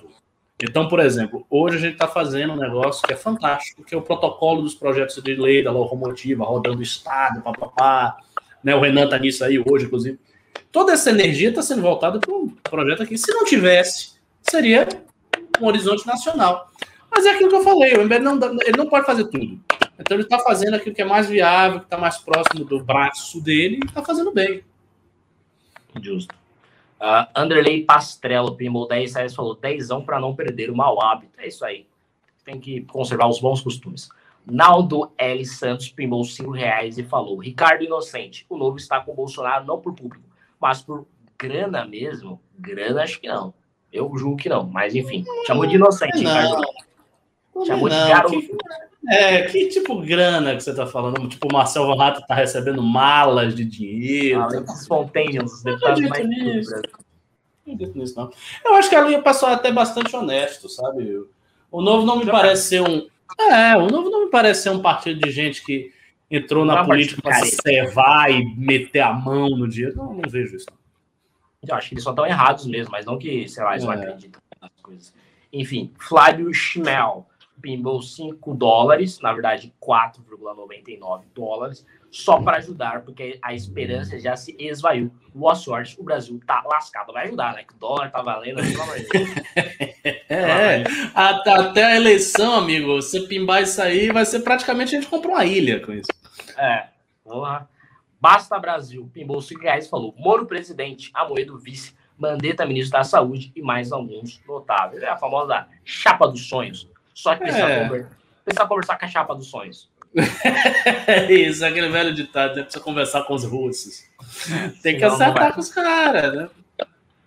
[SPEAKER 2] Então, por exemplo, hoje a gente está fazendo um negócio que é fantástico, que é o protocolo dos projetos de lei da locomotiva, rodando o Estado, papapá, né? O Renan está nisso aí hoje, inclusive. Toda essa energia está sendo voltada para um projeto aqui. Se não tivesse, seria um horizonte nacional. Mas é aquilo que eu falei, o MBL não, ele não pode fazer tudo. Então ele está fazendo aquilo que é mais viável, que está mais próximo do braço dele e está fazendo bem.
[SPEAKER 1] Justo. Uh, Anderley Pastrello, Pinball 10 reais, falou 10 para não perder o mau hábito. É isso aí. Tem que conservar os bons costumes. Naldo L. Santos pimbou 5 reais e falou: Ricardo Inocente, o novo está com o Bolsonaro não por público, mas por grana mesmo? Grana, acho que não. Eu julgo que não, mas enfim. Chamou de inocente, não. Ricardo.
[SPEAKER 2] Chamou não. de garoto. Que, é, que tipo grana que você está falando? Tipo, o Marcel Van Hatten está recebendo malas de dinheiro. Ah,
[SPEAKER 1] os deputados mais nisso.
[SPEAKER 2] Não acredito nisso, não. Eu acho que ali o pessoal é até bastante honesto, sabe? O novo não me parece ser um é, o Novo não me parece ser um partido de gente que entrou na não política para se cevar e meter a mão no dinheiro. Não, não vejo isso.
[SPEAKER 1] Eu acho que eles só estão errados mesmo, mas não que, sei lá, eles é. não acreditam nas coisas. Enfim, Flávio Schmel pimbou 5 dólares, na verdade 4,99 dólares, só para ajudar, porque a esperança já se esvaiu. Boa sorte, o Brasil tá lascado. Vai ajudar, né? Que o dólar tá valendo, pelo amor de Deus.
[SPEAKER 2] É, até a eleição, amigo, você pimbar isso aí, vai ser praticamente a gente comprou uma ilha com isso.
[SPEAKER 1] É, vamos lá. Basta Brasil, pimbou 5 reais falou. Moro presidente, Amoedo vice, Mandetta ministro da Saúde e mais alguns notáveis. É a famosa chapa dos sonhos. Só que precisa, é. conversar, precisa conversar com a chapa dos sonhos.
[SPEAKER 2] Isso, aquele velho ditado, né? Precisa conversar com os russos. Tem que acertar com os caras, né?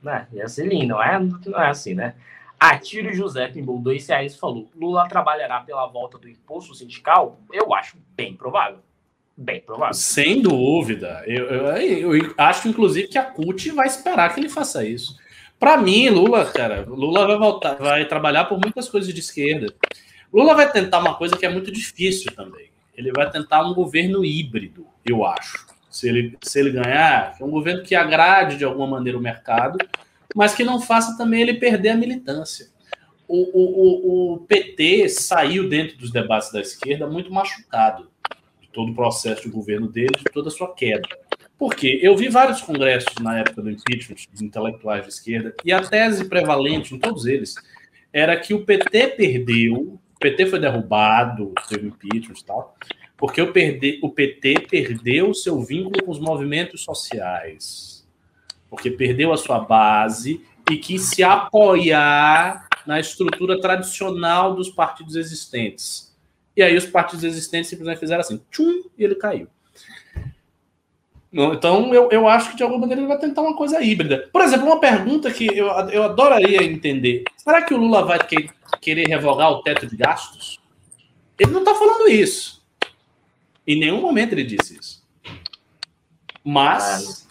[SPEAKER 1] É, ia ser lindo, não é, não é assim, né? Atiro José pimbou dois reais e falou: Lula trabalhará pela volta do imposto sindical? Eu acho bem provável. Bem provável.
[SPEAKER 2] Sem dúvida. Eu, eu, eu acho, inclusive, que a CUT vai esperar que ele faça isso. Para mim, Lula, cara, Lula vai voltar, vai trabalhar por muitas coisas de esquerda. Lula vai tentar uma coisa que é muito difícil também. Ele vai tentar um governo híbrido, eu acho. Se ele, se ele ganhar, é um governo que agrade de alguma maneira o mercado, mas que não faça também ele perder a militância. O, o, o, PT saiu dentro dos debates da esquerda muito machucado todo o processo de governo dele, de toda a sua queda. Porque eu vi vários congressos na época do impeachment, de intelectuais de esquerda, e a tese prevalente em todos eles era que o PT perdeu, o PT foi derrubado, teve impeachment e tal, porque o, perde, o PT perdeu o seu vínculo com os movimentos sociais, porque perdeu a sua base e quis se apoiar na estrutura tradicional dos partidos existentes. E aí os partidos existentes simplesmente fizeram assim, tchum, e ele caiu. Então, eu, eu acho que de alguma maneira ele vai tentar uma coisa híbrida. Por exemplo, uma pergunta que eu, eu adoraria entender: será que o Lula vai que, querer revogar o teto de gastos? Ele não está falando isso. Em nenhum momento ele disse isso. Mas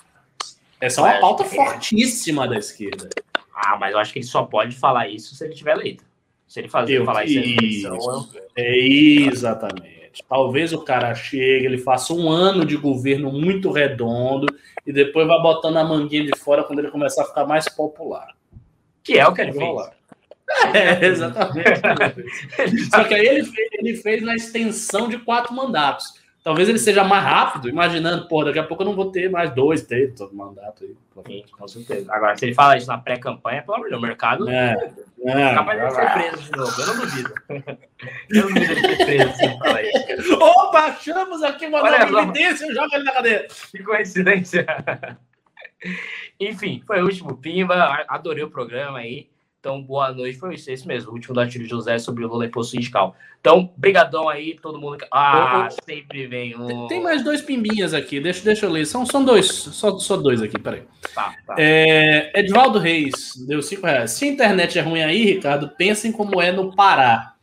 [SPEAKER 2] essa é uma pauta fortíssima da esquerda.
[SPEAKER 1] Ah, mas eu acho que ele só pode falar isso se ele tiver eleito. Se ele fazer, eu, falar isso, isso
[SPEAKER 2] eleição, eu... É exatamente. Talvez o cara chegue, ele faça um ano de governo muito redondo e depois vá botando a manguinha de fora quando ele começar a ficar mais popular.
[SPEAKER 1] Que é o que ele fez.
[SPEAKER 2] É, exatamente. Só que aí ele fez, ele fez na extensão de quatro mandatos. Talvez ele seja mais rápido, imaginando, pô, daqui a pouco eu não vou ter mais dois, três todo mandato aí.
[SPEAKER 1] Sim, com certeza. Agora, se ele fala isso na pré-campanha, pelo amor de Deus, o mercado é, é, capaz de ser preso de novo. Eu não duvido. Eu não duvido de ser preso se falar isso.
[SPEAKER 2] Opa, achamos aqui uma Olha, nova evidência, joga ele na cadeia.
[SPEAKER 1] Que coincidência. Enfim, foi o último Pimba. Adorei o programa aí. Então, boa noite. Foi isso, esse mesmo. O último da Tiro José sobre o Lula Imposto Sindical. Então, brigadão aí, todo mundo. Ah, eu, sempre vem um.
[SPEAKER 2] Tem mais dois pimbinhas aqui. Deixa, deixa eu ler. São, são dois. Só, só dois aqui, peraí. Tá, tá. É, Edvaldo Reis deu cinco reais. Se a internet é ruim aí, Ricardo, pensem como é no Pará.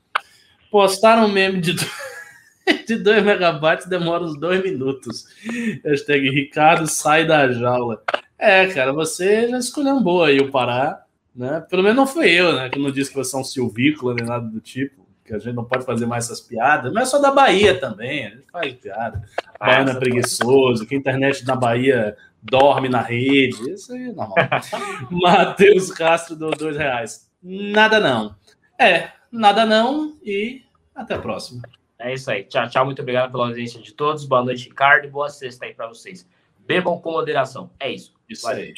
[SPEAKER 2] Postaram um meme de. de 2 megabytes demora uns dois minutos. Hashtag Ricardo sai da jaula. É, cara, você já escolheu um boa aí o Pará. Né? Pelo menos não foi eu, né? Que não disse que você é um silvícola nem nada do tipo, que a gente não pode fazer mais essas piadas, mas é só da Bahia também, a gente faz piada. Ah, Baiano é preguiçoso, que a internet na Bahia dorme na rede, isso aí é normal. Matheus Castro deu dois reais. Nada não. É, nada não e até a próxima.
[SPEAKER 1] É isso aí. Tchau, tchau. Muito obrigado pela audiência de todos. Boa noite, Ricardo. Boa sexta aí para vocês. Bebam com moderação. É isso.
[SPEAKER 2] Isso Valeu. aí.